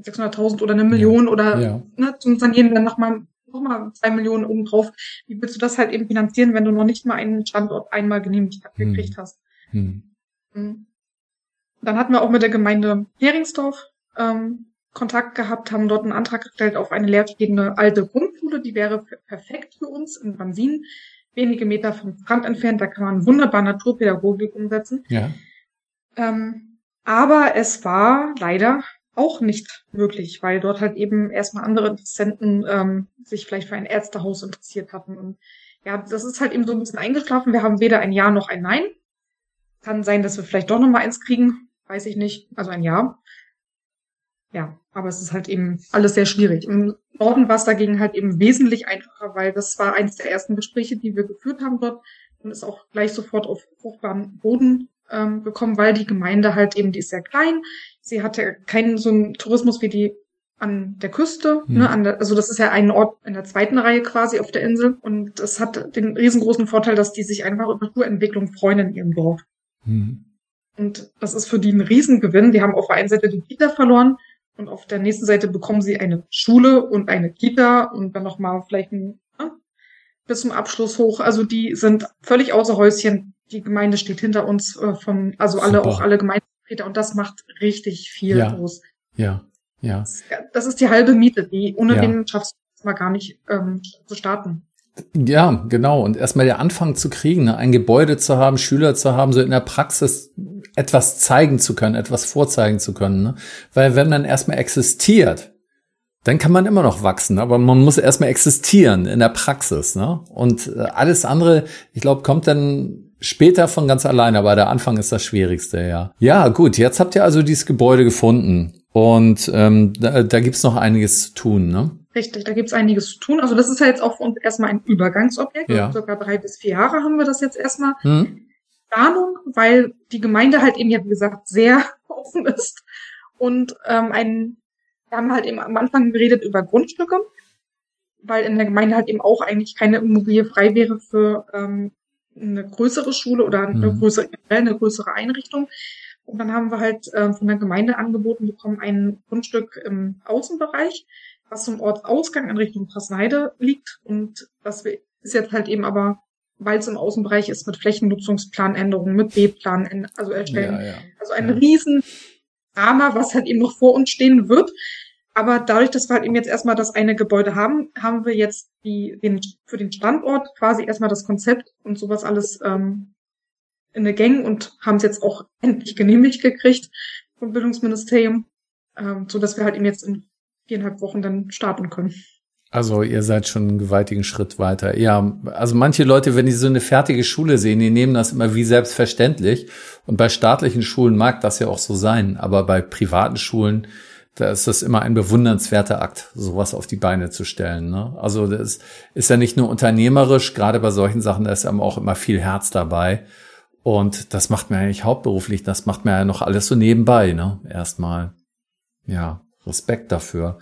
600.000 oder eine Million ja, oder ja. Ne, zum Sanieren dann nochmal noch mal zwei Millionen oben drauf. Wie willst du das halt eben finanzieren, wenn du noch nicht mal einen Standort einmal genehmigt hm. gekriegt hast? Hm. hm. Dann hatten wir auch mit der Gemeinde Heringsdorf ähm, Kontakt gehabt, haben dort einen Antrag gestellt auf eine leerstehende alte Grundschule, die wäre perfekt für uns in Bansin wenige Meter vom Strand entfernt. Da kann man wunderbar Naturpädagogik umsetzen. Ja. Ähm, aber es war leider auch nicht möglich, weil dort halt eben erstmal andere Interessenten ähm, sich vielleicht für ein Ärztehaus interessiert hatten. Und ja, das ist halt eben so ein bisschen eingeschlafen. Wir haben weder ein Ja noch ein Nein. Kann sein, dass wir vielleicht doch noch mal eins kriegen. Weiß ich nicht. Also ein Ja. Ja, aber es ist halt eben alles sehr schwierig. Im Norden war es dagegen halt eben wesentlich einfacher, weil das war eines der ersten Gespräche, die wir geführt haben dort und ist auch gleich sofort auf fruchtbaren Boden ähm, gekommen, weil die Gemeinde halt eben, die ist sehr klein. Sie hatte keinen so einen Tourismus wie die an der Küste, mhm. ne, an der, also das ist ja ein Ort in der zweiten Reihe quasi auf der Insel und es hat den riesengroßen Vorteil, dass die sich einfach über Naturentwicklung freuen in ihrem Dorf. Mhm. Und das ist für die ein Riesengewinn. Die haben auf der einen Seite die Kita verloren und auf der nächsten Seite bekommen sie eine Schule und eine Kita und dann nochmal vielleicht ein, bis zum Abschluss hoch. Also die sind völlig außer Häuschen. Die Gemeinde steht hinter uns äh, von, also alle, Super. auch alle Gemeindevertreter und das macht richtig viel ja. los. Ja, ja. Das ist die halbe Miete, die ohne ja. den schaffst du mal gar nicht ähm, zu starten. Ja, genau. Und erstmal der Anfang zu kriegen, ne? ein Gebäude zu haben, Schüler zu haben, so in der Praxis etwas zeigen zu können, etwas vorzeigen zu können. Ne? Weil wenn man erstmal existiert, dann kann man immer noch wachsen, aber man muss erstmal existieren in der Praxis. Ne? Und äh, alles andere, ich glaube, kommt dann später von ganz alleine, aber der Anfang ist das Schwierigste, ja. Ja, gut, jetzt habt ihr also dieses Gebäude gefunden und ähm, da, da gibt's noch einiges zu tun, ne? Richtig, da gibt's einiges zu tun. Also das ist ja jetzt auch für uns erstmal ein Übergangsobjekt. Ja. Circa drei bis vier Jahre haben wir das jetzt erstmal. Hm. Planung, weil die Gemeinde halt eben, ja wie gesagt, sehr offen ist. Und ähm, ein, wir haben halt eben am Anfang geredet über Grundstücke, weil in der Gemeinde halt eben auch eigentlich keine Immobilie frei wäre für ähm, eine größere Schule oder eine hm. größere, eine größere Einrichtung. Und dann haben wir halt äh, von der Gemeinde angeboten bekommen, ein Grundstück im Außenbereich was zum Ortsausgang in Richtung Passneide liegt. Und das ist jetzt halt eben aber, weil es im Außenbereich ist, mit Flächennutzungsplanänderungen, mit B-Plan, also erstellen. Ja, ja. Also ein ja. riesen Drama, was halt eben noch vor uns stehen wird. Aber dadurch, dass wir halt eben jetzt erstmal das eine Gebäude haben, haben wir jetzt die, den, für den Standort quasi erstmal das Konzept und sowas alles ähm, in der Gang und haben es jetzt auch endlich genehmigt gekriegt vom Bildungsministerium, ähm, so dass wir halt eben jetzt in viereinhalb Wochen dann starten können. Also ihr seid schon einen gewaltigen Schritt weiter. Ja, also manche Leute, wenn die so eine fertige Schule sehen, die nehmen das immer wie selbstverständlich. Und bei staatlichen Schulen mag das ja auch so sein, aber bei privaten Schulen, da ist das immer ein bewundernswerter Akt, sowas auf die Beine zu stellen. Ne? Also das ist ja nicht nur unternehmerisch, gerade bei solchen Sachen, da ist ja auch immer viel Herz dabei. Und das macht man nicht hauptberuflich, das macht man ja noch alles so nebenbei, ne? Erstmal. Ja. Respekt dafür.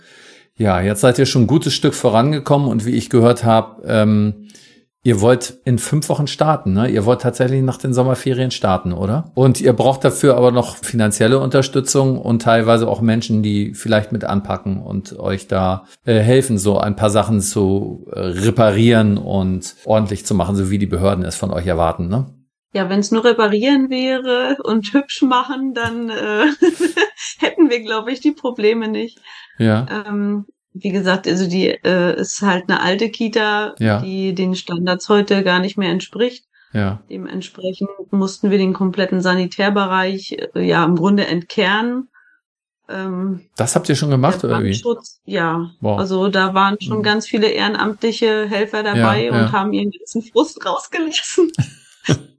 Ja, jetzt seid ihr schon ein gutes Stück vorangekommen und wie ich gehört habe, ähm, ihr wollt in fünf Wochen starten, ne? Ihr wollt tatsächlich nach den Sommerferien starten, oder? Und ihr braucht dafür aber noch finanzielle Unterstützung und teilweise auch Menschen, die vielleicht mit anpacken und euch da äh, helfen, so ein paar Sachen zu äh, reparieren und ordentlich zu machen, so wie die Behörden es von euch erwarten, ne? Ja, wenn es nur reparieren wäre und hübsch machen, dann äh, hätten wir, glaube ich, die Probleme nicht. Ja. Ähm, wie gesagt, also die äh, ist halt eine alte Kita, ja. die den Standards heute gar nicht mehr entspricht. Ja. Dementsprechend mussten wir den kompletten Sanitärbereich äh, ja im Grunde entkernen. Ähm, das habt ihr schon gemacht, oder wie? Ja, wow. also da waren schon mhm. ganz viele ehrenamtliche Helfer dabei ja, und haben ihren ganzen Frust rausgelassen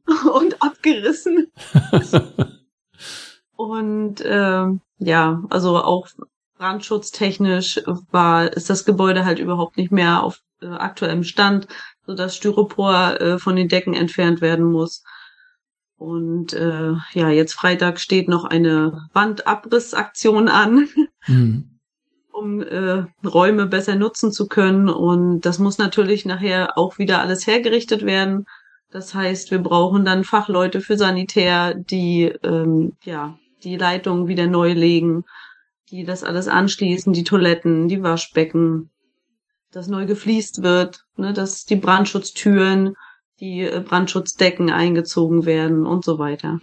und abgerissen. Und ähm, ja, also auch brandschutztechnisch war ist das Gebäude halt überhaupt nicht mehr auf äh, aktuellem Stand, so dass Styropor äh, von den Decken entfernt werden muss. Und äh, ja, jetzt Freitag steht noch eine Wandabrissaktion an, mhm. um äh, Räume besser nutzen zu können. Und das muss natürlich nachher auch wieder alles hergerichtet werden. Das heißt, wir brauchen dann Fachleute für Sanitär, die ähm, ja die Leitungen wieder neu legen, die das alles anschließen, die Toiletten, die Waschbecken, dass neu gefliest wird, ne, dass die Brandschutztüren, die äh, Brandschutzdecken eingezogen werden und so weiter.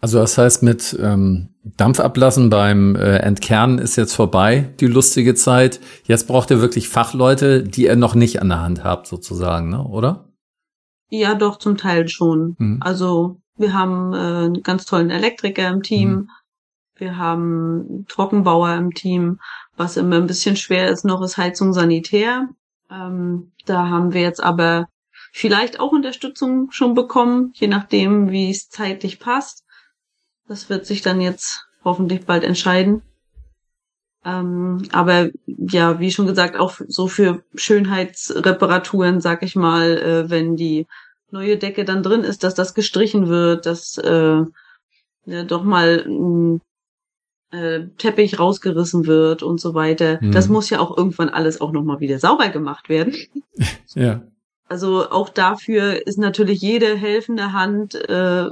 Also das heißt, mit ähm, Dampfablassen beim äh, Entkernen ist jetzt vorbei, die lustige Zeit. Jetzt braucht ihr wirklich Fachleute, die ihr noch nicht an der Hand habt, sozusagen, ne? oder? Ja, doch, zum Teil schon. Mhm. Also wir haben äh, einen ganz tollen Elektriker im Team. Mhm. Wir haben Trockenbauer im Team. Was immer ein bisschen schwer ist noch, ist Heizung Sanitär. Ähm, da haben wir jetzt aber vielleicht auch Unterstützung schon bekommen, je nachdem, wie es zeitlich passt. Das wird sich dann jetzt hoffentlich bald entscheiden. Ähm, aber ja, wie schon gesagt, auch so für Schönheitsreparaturen, sag ich mal, äh, wenn die neue Decke dann drin ist, dass das gestrichen wird, dass äh, ja, doch mal ein äh, Teppich rausgerissen wird und so weiter. Mhm. Das muss ja auch irgendwann alles auch nochmal wieder sauber gemacht werden. ja. Also auch dafür ist natürlich jede helfende Hand äh,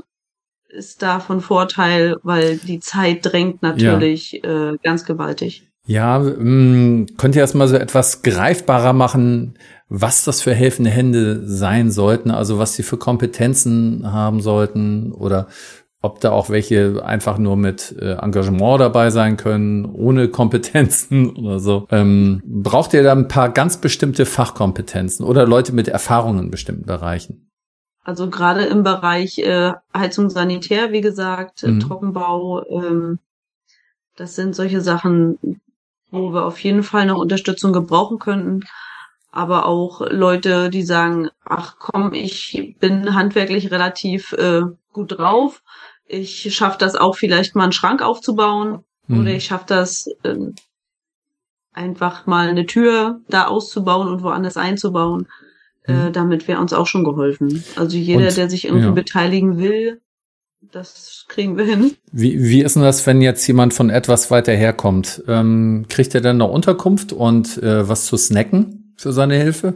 ist da von Vorteil, weil die Zeit drängt natürlich ja. äh, ganz gewaltig. Ja, mh, mm, könnt ihr erst mal so etwas greifbarer machen, was das für helfende Hände sein sollten, also was sie für Kompetenzen haben sollten oder ob da auch welche einfach nur mit äh, Engagement dabei sein können, ohne Kompetenzen oder so. Ähm, braucht ihr da ein paar ganz bestimmte Fachkompetenzen oder Leute mit Erfahrungen in bestimmten Bereichen? Also gerade im Bereich äh, Heizung Sanitär, wie gesagt, mhm. Trockenbau, ähm, das sind solche Sachen, wo wir auf jeden Fall noch Unterstützung gebrauchen könnten. Aber auch Leute, die sagen, ach komm, ich bin handwerklich relativ äh, gut drauf. Ich schaffe das auch vielleicht mal einen Schrank aufzubauen. Mhm. Oder ich schaffe das äh, einfach mal eine Tür da auszubauen und woanders einzubauen. Äh, mhm. damit wäre uns auch schon geholfen. Also jeder, und, der sich irgendwie ja. beteiligen will, das kriegen wir hin. Wie, wie ist denn das, wenn jetzt jemand von etwas weiter herkommt? Ähm, kriegt er dann noch Unterkunft und äh, was zu snacken für seine Hilfe?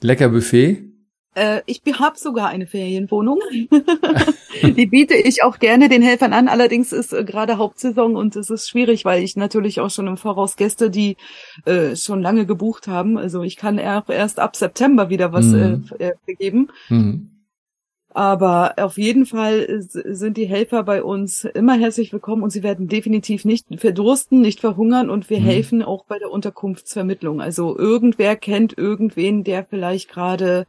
Lecker Buffet? Äh, ich habe sogar eine Ferienwohnung. die biete ich auch gerne den Helfern an. Allerdings ist äh, gerade Hauptsaison und es ist schwierig, weil ich natürlich auch schon im Voraus Gäste, die äh, schon lange gebucht haben. Also ich kann erst ab September wieder was mhm. äh, vergeben. Mhm. Aber auf jeden Fall sind die Helfer bei uns immer herzlich willkommen und sie werden definitiv nicht verdursten, nicht verhungern und wir mhm. helfen auch bei der Unterkunftsvermittlung. Also irgendwer kennt irgendwen, der vielleicht gerade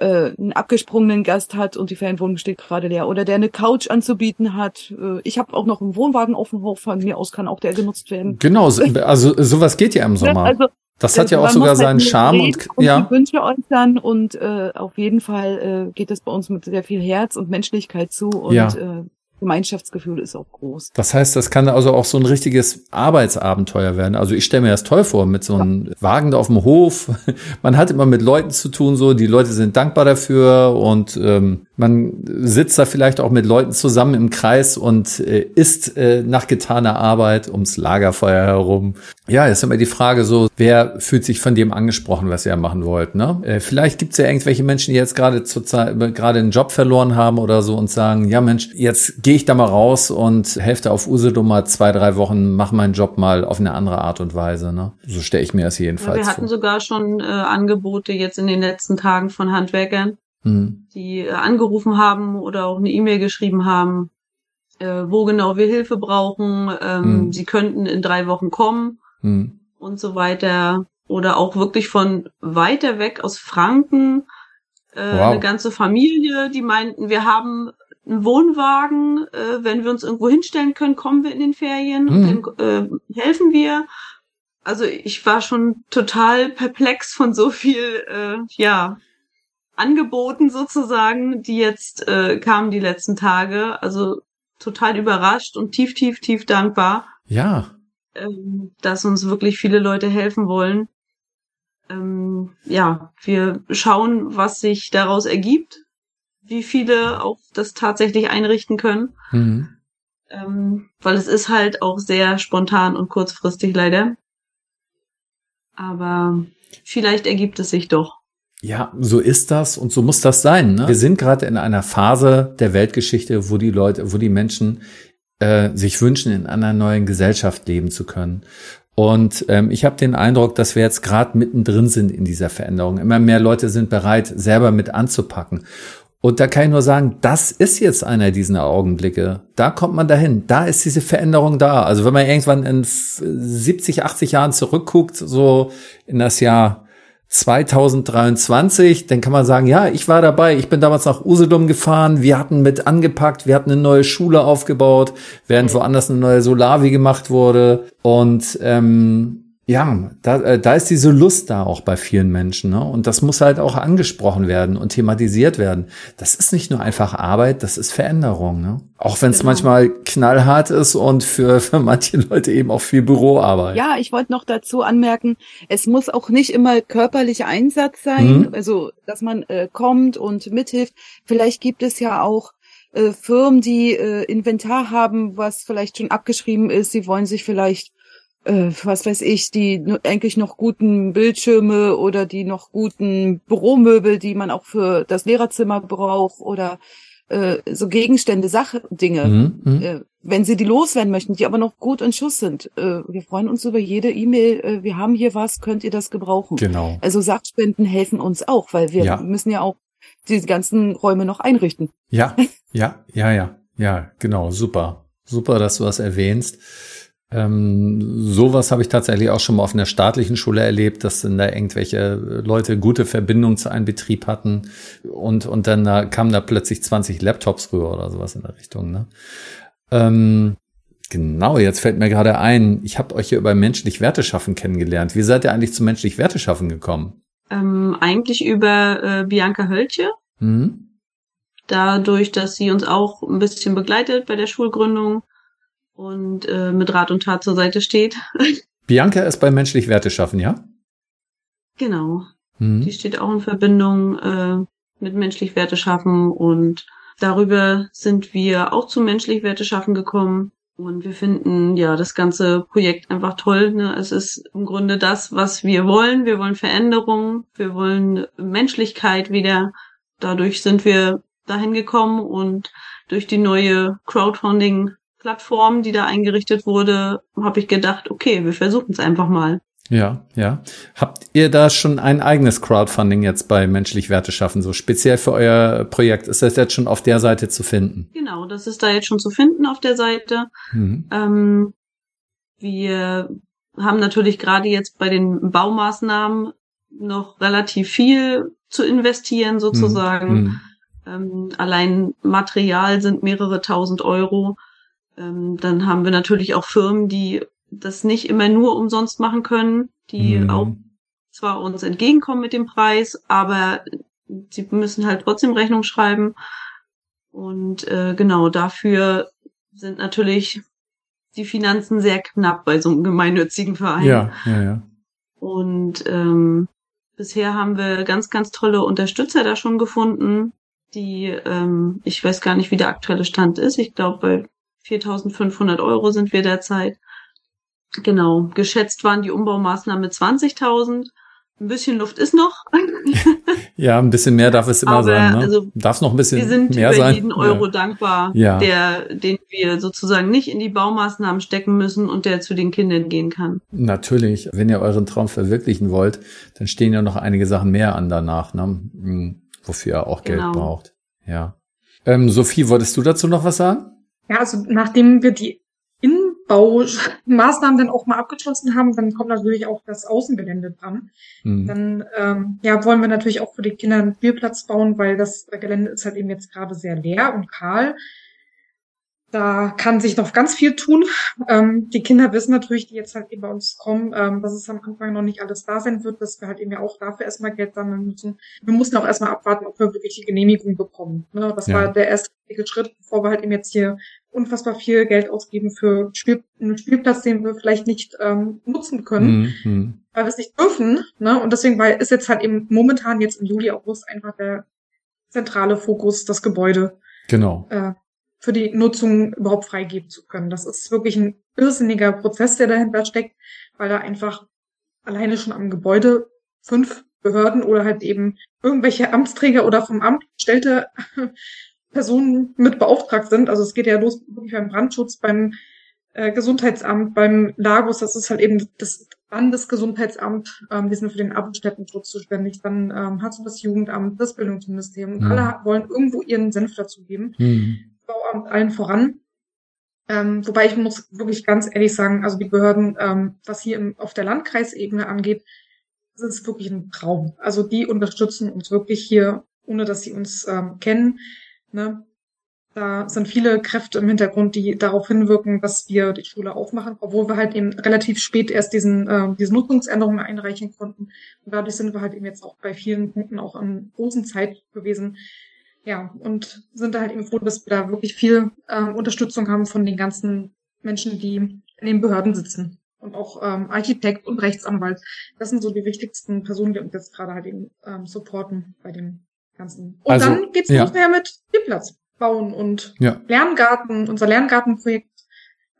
äh, einen abgesprungenen Gast hat und die Ferienwohnung steht gerade leer oder der eine Couch anzubieten hat. Äh, ich habe auch noch einen Wohnwagen auf dem Hof, von mir aus kann auch der genutzt werden. Genau, also sowas geht ja im Sommer. Also, das hat ja auch sogar halt seinen Charme und, und ja. Die Wünsche äußern und äh, auf jeden Fall äh, geht es bei uns mit sehr viel Herz und Menschlichkeit zu und ja. äh, Gemeinschaftsgefühl ist auch groß. Das heißt, das kann also auch so ein richtiges Arbeitsabenteuer werden. Also ich stelle mir das toll vor, mit so einem ja. Wagen da auf dem Hof. Man hat immer mit Leuten zu tun, so die Leute sind dankbar dafür und ähm, man sitzt da vielleicht auch mit Leuten zusammen im Kreis und äh, isst äh, nach getaner Arbeit ums Lagerfeuer herum. Ja, jetzt ist immer die Frage so, wer fühlt sich von dem angesprochen, was ihr machen wollt. Ne? Äh, vielleicht gibt es ja irgendwelche Menschen, die jetzt gerade zurzeit gerade einen Job verloren haben oder so und sagen, ja Mensch, jetzt gehe ich da mal raus und helfe auf Usedom mal zwei, drei Wochen, mache meinen Job mal auf eine andere Art und Weise. Ne? So stelle ich mir das jedenfalls vor. Wir hatten sogar schon äh, Angebote jetzt in den letzten Tagen von Handwerkern mhm. die äh, angerufen haben oder auch eine E-Mail geschrieben haben, äh, wo genau wir Hilfe brauchen. Ähm, mhm. Sie könnten in drei Wochen kommen mhm. und so weiter. Oder auch wirklich von weiter weg aus Franken äh, wow. eine ganze Familie, die meinten, wir haben einen Wohnwagen, äh, wenn wir uns irgendwo hinstellen können, kommen wir in den Ferien, mhm. dann äh, helfen wir. Also ich war schon total perplex von so viel, äh, ja, Angeboten sozusagen, die jetzt äh, kamen die letzten Tage. Also total überrascht und tief, tief, tief dankbar. Ja. Ähm, dass uns wirklich viele Leute helfen wollen. Ähm, ja, wir schauen, was sich daraus ergibt, wie viele auch das tatsächlich einrichten können. Mhm. Ähm, weil es ist halt auch sehr spontan und kurzfristig leider. Aber vielleicht ergibt es sich doch. Ja, so ist das und so muss das sein. Ne? Wir sind gerade in einer Phase der Weltgeschichte, wo die Leute, wo die Menschen äh, sich wünschen, in einer neuen Gesellschaft leben zu können. Und ähm, ich habe den Eindruck, dass wir jetzt gerade mittendrin sind in dieser Veränderung. Immer mehr Leute sind bereit, selber mit anzupacken. Und da kann ich nur sagen, das ist jetzt einer dieser Augenblicke. Da kommt man dahin. Da ist diese Veränderung da. Also wenn man irgendwann in 70, 80 Jahren zurückguckt, so in das Jahr 2023, dann kann man sagen, ja, ich war dabei, ich bin damals nach Usedom gefahren, wir hatten mit angepackt, wir hatten eine neue Schule aufgebaut, während woanders eine neue Solavi gemacht wurde. Und ähm, ja, da, äh, da ist diese Lust da auch bei vielen Menschen. Ne? Und das muss halt auch angesprochen werden und thematisiert werden. Das ist nicht nur einfach Arbeit, das ist Veränderung. Ne? Auch wenn es genau. manchmal knallhart ist und für, für manche Leute eben auch viel Büroarbeit. Ja, ich wollte noch dazu anmerken, es muss auch nicht immer körperlicher Einsatz sein, mhm. also dass man äh, kommt und mithilft. Vielleicht gibt es ja auch äh, Firmen, die äh, Inventar haben, was vielleicht schon abgeschrieben ist. Sie wollen sich vielleicht äh, was weiß ich, die eigentlich noch guten Bildschirme oder die noch guten Büromöbel, die man auch für das Lehrerzimmer braucht oder äh, so Gegenstände, Sache, Dinge, mhm, mhm, äh, wenn sie die loswerden möchten, die aber noch gut in Schuss sind. Äh, wir freuen uns über jede E-Mail. Äh, wir haben hier was, könnt ihr das gebrauchen? Genau. Also Sachspenden helfen uns auch, weil wir ja. müssen ja auch die ganzen Räume noch einrichten. Ja, ja, ja, ja, ja, genau, super. Super, dass du das erwähnst. Ähm, sowas habe ich tatsächlich auch schon mal auf einer staatlichen Schule erlebt, dass dann da irgendwelche Leute gute Verbindungen zu einem Betrieb hatten und, und dann da kamen da plötzlich 20 Laptops rüber oder sowas in der Richtung. Ne? Ähm, genau, jetzt fällt mir gerade ein, ich habe euch hier über menschlich Werte schaffen kennengelernt. Wie seid ihr eigentlich zu menschlich Werte schaffen gekommen? Ähm, eigentlich über äh, Bianca Hölche. Mhm. Dadurch, dass sie uns auch ein bisschen begleitet bei der Schulgründung und äh, mit Rat und Tat zur Seite steht. Bianca ist bei menschlich Werte schaffen, ja? Genau. Mhm. Die steht auch in Verbindung äh, mit menschlich Werte schaffen und darüber sind wir auch zu menschlich Werte schaffen gekommen. Und wir finden ja das ganze Projekt einfach toll. Ne? Es ist im Grunde das, was wir wollen. Wir wollen Veränderung, wir wollen Menschlichkeit wieder. Dadurch sind wir dahin gekommen und durch die neue Crowdfunding Plattform, die da eingerichtet wurde, habe ich gedacht, okay, wir versuchen es einfach mal. Ja, ja. Habt ihr da schon ein eigenes Crowdfunding jetzt bei Menschlich Werte schaffen, so speziell für euer Projekt? Ist das jetzt schon auf der Seite zu finden? Genau, das ist da jetzt schon zu finden auf der Seite. Mhm. Ähm, wir haben natürlich gerade jetzt bei den Baumaßnahmen noch relativ viel zu investieren sozusagen. Mhm. Ähm, allein Material sind mehrere tausend Euro. Ähm, dann haben wir natürlich auch Firmen, die das nicht immer nur umsonst machen können, die mhm. auch zwar uns entgegenkommen mit dem Preis, aber sie müssen halt trotzdem Rechnung schreiben. Und äh, genau dafür sind natürlich die Finanzen sehr knapp bei so einem gemeinnützigen Verein. Ja, ja, ja. Und ähm, bisher haben wir ganz, ganz tolle Unterstützer da schon gefunden, die, ähm, ich weiß gar nicht, wie der aktuelle Stand ist. Ich glaube, bei 4.500 Euro sind wir derzeit. Genau, geschätzt waren die Umbaumaßnahmen 20.000. Ein bisschen Luft ist noch. ja, ein bisschen mehr darf es immer Aber, sein. Ne? Also, darf noch ein bisschen mehr sein. Wir sind über jeden Euro ja. dankbar, ja. der, den wir sozusagen nicht in die Baumaßnahmen stecken müssen und der zu den Kindern gehen kann. Natürlich, wenn ihr euren Traum verwirklichen wollt, dann stehen ja noch einige Sachen mehr an danach, ne? Hm, wofür ihr auch Geld genau. braucht. Ja. Ähm, Sophie, wolltest du dazu noch was sagen? Ja, also nachdem wir die Innenbaumaßnahmen dann auch mal abgeschlossen haben, dann kommt natürlich auch das Außengelände dran. Mhm. Dann ähm, ja, wollen wir natürlich auch für die Kinder einen Spielplatz bauen, weil das Gelände ist halt eben jetzt gerade sehr leer und kahl. Da kann sich noch ganz viel tun. Ähm, die Kinder wissen natürlich, die jetzt halt eben bei uns kommen, ähm, dass es am Anfang noch nicht alles da sein wird, dass wir halt eben ja auch dafür erstmal Geld sammeln müssen. Wir mussten auch erstmal abwarten, ob wir wirklich die Genehmigung bekommen. Ne? Das ja. war der erste Schritt, bevor wir halt eben jetzt hier unfassbar viel Geld ausgeben für Spiel einen Spielplatz, den wir vielleicht nicht ähm, nutzen können, mhm. weil wir es nicht dürfen. Ne? Und deswegen weil, ist jetzt halt eben momentan jetzt im Juli, August einfach der zentrale Fokus, das Gebäude. Genau. Äh, für die Nutzung überhaupt freigeben zu können. Das ist wirklich ein irrsinniger Prozess, der dahinter steckt, weil da einfach alleine schon am Gebäude fünf Behörden oder halt eben irgendwelche Amtsträger oder vom Amt gestellte Personen mit beauftragt sind. Also es geht ja los wirklich beim Brandschutz, beim äh, Gesundheitsamt, beim Lagos, das ist halt eben das Landesgesundheitsamt, ähm, die sind für den Abendstättenschutz zuständig, dann ähm, hat so das Jugendamt, das Bildungsministerium und mhm. alle wollen irgendwo ihren Senf dazugeben. Mhm. Bauamt allen voran. Ähm, wobei ich muss wirklich ganz ehrlich sagen, also die Behörden, ähm, was hier im, auf der Landkreisebene angeht, das ist wirklich ein Traum. Also die unterstützen uns wirklich hier, ohne dass sie uns ähm, kennen. Ne? Da sind viele Kräfte im Hintergrund, die darauf hinwirken, dass wir die Schule aufmachen, obwohl wir halt eben relativ spät erst diesen, äh, diese Nutzungsänderungen einreichen konnten. Und dadurch sind wir halt eben jetzt auch bei vielen Punkten auch an großen Zeit gewesen. Ja, und sind da halt eben froh, dass wir da wirklich viel äh, Unterstützung haben von den ganzen Menschen, die in den Behörden sitzen. Und auch ähm, Architekt und Rechtsanwalt. Das sind so die wichtigsten Personen, die uns jetzt gerade halt eben ähm, supporten bei dem ganzen. Und also, dann geht's ja. los mehr mit Spielplatz bauen und ja. Lerngarten, unser Lerngartenprojekt.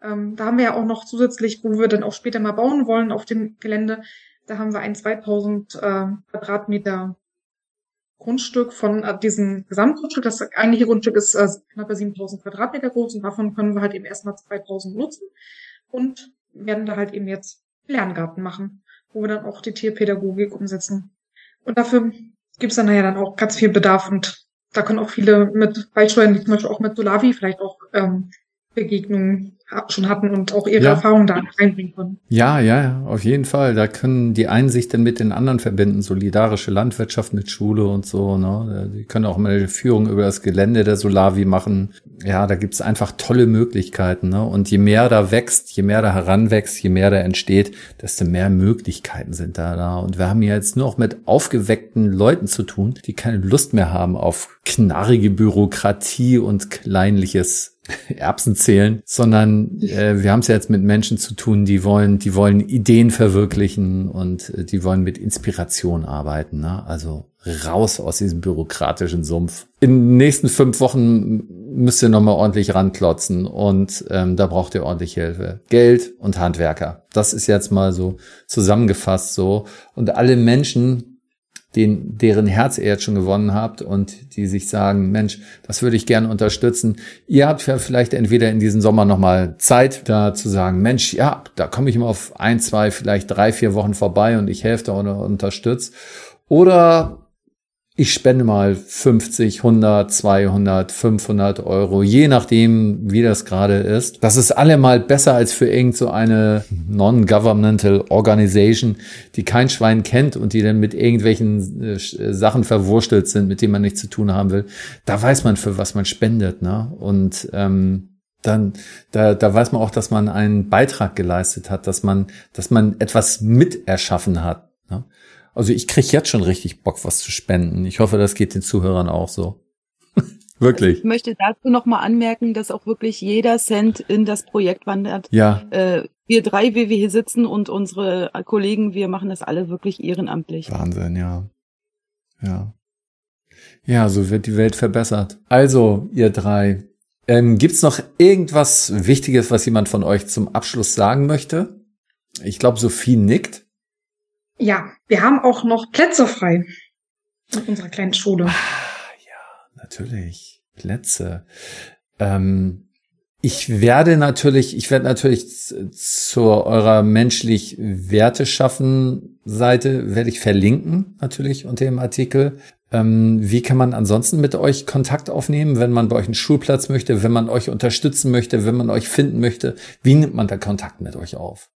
Ähm, da haben wir ja auch noch zusätzlich, wo wir dann auch später mal bauen wollen auf dem Gelände, da haben wir ein 2000 äh, Quadratmeter Grundstück von äh, diesem Gesamtgrundstück, das eigentliche Grundstück ist äh, knapp 7000 Quadratmeter groß und davon können wir halt eben erstmal 2000 nutzen und werden da halt eben jetzt Lerngarten machen, wo wir dann auch die Tierpädagogik umsetzen. Und dafür gibt es dann ja dann auch ganz viel Bedarf und da können auch viele mit beisteuern, die zum Beispiel auch mit Solavi vielleicht auch ähm, Begegnungen schon hatten und auch ihre ja. Erfahrungen da einbringen können. Ja, ja, auf jeden Fall. Da können die einen sich dann mit den anderen verbinden, solidarische Landwirtschaft mit Schule und so. Ne? Die können auch mal eine Führung über das Gelände der Solavi machen. Ja, da gibt's einfach tolle Möglichkeiten. Ne? Und je mehr da wächst, je mehr da heranwächst, je mehr da entsteht, desto mehr Möglichkeiten sind da da. Und wir haben hier jetzt nur noch mit aufgeweckten Leuten zu tun, die keine Lust mehr haben auf knarrige Bürokratie und kleinliches Erbsen zählen, sondern äh, wir haben es ja jetzt mit Menschen zu tun, die wollen, die wollen Ideen verwirklichen und äh, die wollen mit Inspiration arbeiten. Ne? Also raus aus diesem bürokratischen Sumpf. In den nächsten fünf Wochen müsst ihr nochmal ordentlich ranklotzen und ähm, da braucht ihr ordentlich Hilfe. Geld und Handwerker. Das ist jetzt mal so zusammengefasst so. Und alle Menschen, den, deren Herz ihr jetzt schon gewonnen habt und die sich sagen, Mensch, das würde ich gerne unterstützen. Ihr habt ja vielleicht entweder in diesem Sommer nochmal Zeit, da zu sagen, Mensch, ja, da komme ich mal auf ein, zwei, vielleicht drei, vier Wochen vorbei und ich helfe da oder unterstütze. Oder ich spende mal 50, 100, 200, 500 Euro, je nachdem, wie das gerade ist. Das ist allemal besser als für irgend so non-governmental Organization, die kein Schwein kennt und die dann mit irgendwelchen äh, Sachen verwurstelt sind, mit denen man nichts zu tun haben will. Da weiß man, für was man spendet, ne? Und ähm, dann da, da weiß man auch, dass man einen Beitrag geleistet hat, dass man, dass man etwas mit erschaffen hat. Ne? Also ich krieg jetzt schon richtig Bock, was zu spenden. Ich hoffe, das geht den Zuhörern auch so. wirklich. Ich möchte dazu noch mal anmerken, dass auch wirklich jeder Cent in das Projekt wandert. Ja. Äh, wir drei, wie wir hier sitzen und unsere Kollegen, wir machen das alle wirklich ehrenamtlich. Wahnsinn, ja. Ja. Ja, so wird die Welt verbessert. Also, ihr drei, ähm, gibt's noch irgendwas Wichtiges, was jemand von euch zum Abschluss sagen möchte? Ich glaube, Sophie nickt. Ja, wir haben auch noch Plätze frei in unserer kleinen Schule. Ah, ja, natürlich. Plätze. Ähm, ich werde natürlich, ich werde natürlich zu eurer menschlich Werte schaffen Seite werde ich verlinken, natürlich unter dem Artikel. Ähm, wie kann man ansonsten mit euch Kontakt aufnehmen, wenn man bei euch einen Schulplatz möchte, wenn man euch unterstützen möchte, wenn man euch finden möchte? Wie nimmt man da Kontakt mit euch auf?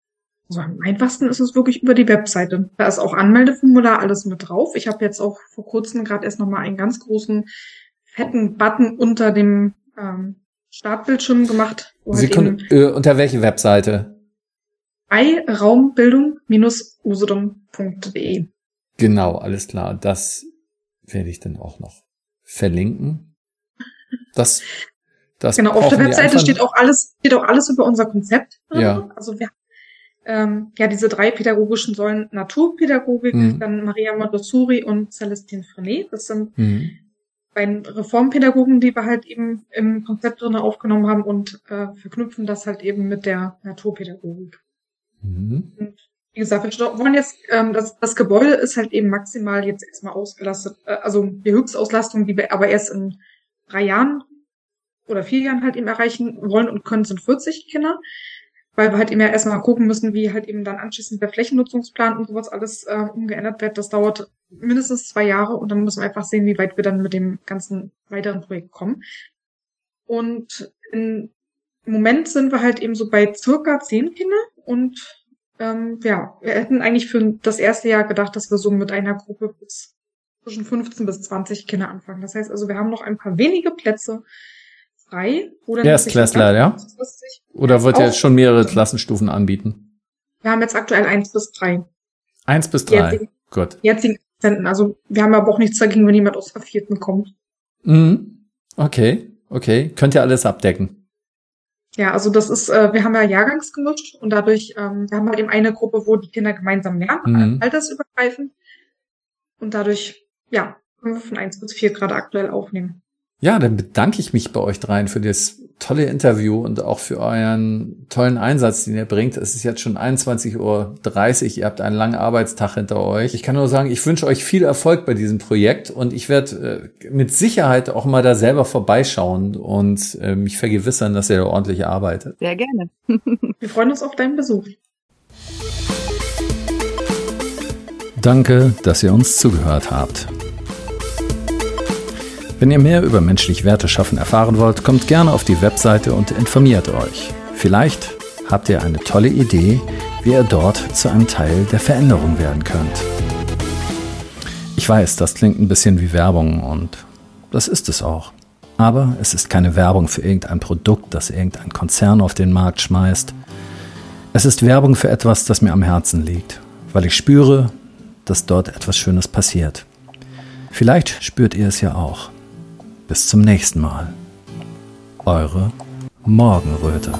Also am einfachsten ist es wirklich über die Webseite. Da ist auch Anmeldeformular alles mit drauf. Ich habe jetzt auch vor kurzem gerade erst nochmal einen ganz großen fetten Button unter dem ähm, Startbildschirm gemacht. Sekunde, halt äh, unter welche Webseite? iraumbildung-usedom.de Genau, alles klar. Das werde ich dann auch noch verlinken. Das, das genau, auf der Webseite steht auch alles, steht auch alles über unser Konzept. Ja. Also wir ähm, ja diese drei pädagogischen Säulen Naturpädagogik, mhm. dann Maria Montessori und Celestine Frenet. Das sind mhm. beiden Reformpädagogen, die wir halt eben im Konzept drin aufgenommen haben und äh, verknüpfen das halt eben mit der Naturpädagogik. Mhm. Und wie gesagt, wir wollen jetzt, ähm, das, das Gebäude ist halt eben maximal jetzt erstmal ausgelastet, äh, also die Höchstauslastung, die wir aber erst in drei Jahren oder vier Jahren halt eben erreichen wollen und können, sind 40 Kinder weil wir halt immer erstmal gucken müssen, wie halt eben dann anschließend der Flächennutzungsplan und sowas alles äh, umgeändert wird. Das dauert mindestens zwei Jahre und dann müssen wir einfach sehen, wie weit wir dann mit dem ganzen weiteren Projekt kommen. Und in, im Moment sind wir halt eben so bei circa zehn Kinder und ähm, ja, wir hätten eigentlich für das erste Jahr gedacht, dass wir so mit einer Gruppe bis zwischen 15 bis 20 Kinder anfangen. Das heißt also, wir haben noch ein paar wenige Plätze frei. Erstklässler, ja? Oder wird ihr jetzt schon mehrere Klassenstufen anbieten? Wir haben jetzt aktuell eins bis drei. Eins bis drei. Jetzigen, Gut. Jetzigen Assistenten. Also wir haben aber auch nichts dagegen, wenn jemand aus der vierten kommt. Mhm. Okay, okay. Könnt ihr alles abdecken? Ja, also das ist, äh, wir haben ja jahrgangsgemischt und dadurch, ähm, wir haben halt eben eine Gruppe, wo die Kinder gemeinsam lernen, mhm. altersübergreifend. Und dadurch, ja, können wir von eins bis vier gerade aktuell aufnehmen. Ja, dann bedanke ich mich bei euch dreien für das tolle Interview und auch für euren tollen Einsatz, den ihr bringt. Es ist jetzt schon 21.30 Uhr. Ihr habt einen langen Arbeitstag hinter euch. Ich kann nur sagen, ich wünsche euch viel Erfolg bei diesem Projekt und ich werde äh, mit Sicherheit auch mal da selber vorbeischauen und äh, mich vergewissern, dass ihr da ordentlich arbeitet. Sehr gerne. Wir freuen uns auf deinen Besuch. Danke, dass ihr uns zugehört habt. Wenn ihr mehr über menschlich Werte schaffen erfahren wollt, kommt gerne auf die Webseite und informiert euch. Vielleicht habt ihr eine tolle Idee, wie ihr dort zu einem Teil der Veränderung werden könnt. Ich weiß, das klingt ein bisschen wie Werbung und das ist es auch. Aber es ist keine Werbung für irgendein Produkt, das irgendein Konzern auf den Markt schmeißt. Es ist Werbung für etwas, das mir am Herzen liegt, weil ich spüre, dass dort etwas Schönes passiert. Vielleicht spürt ihr es ja auch. Bis zum nächsten Mal. Eure Morgenröte.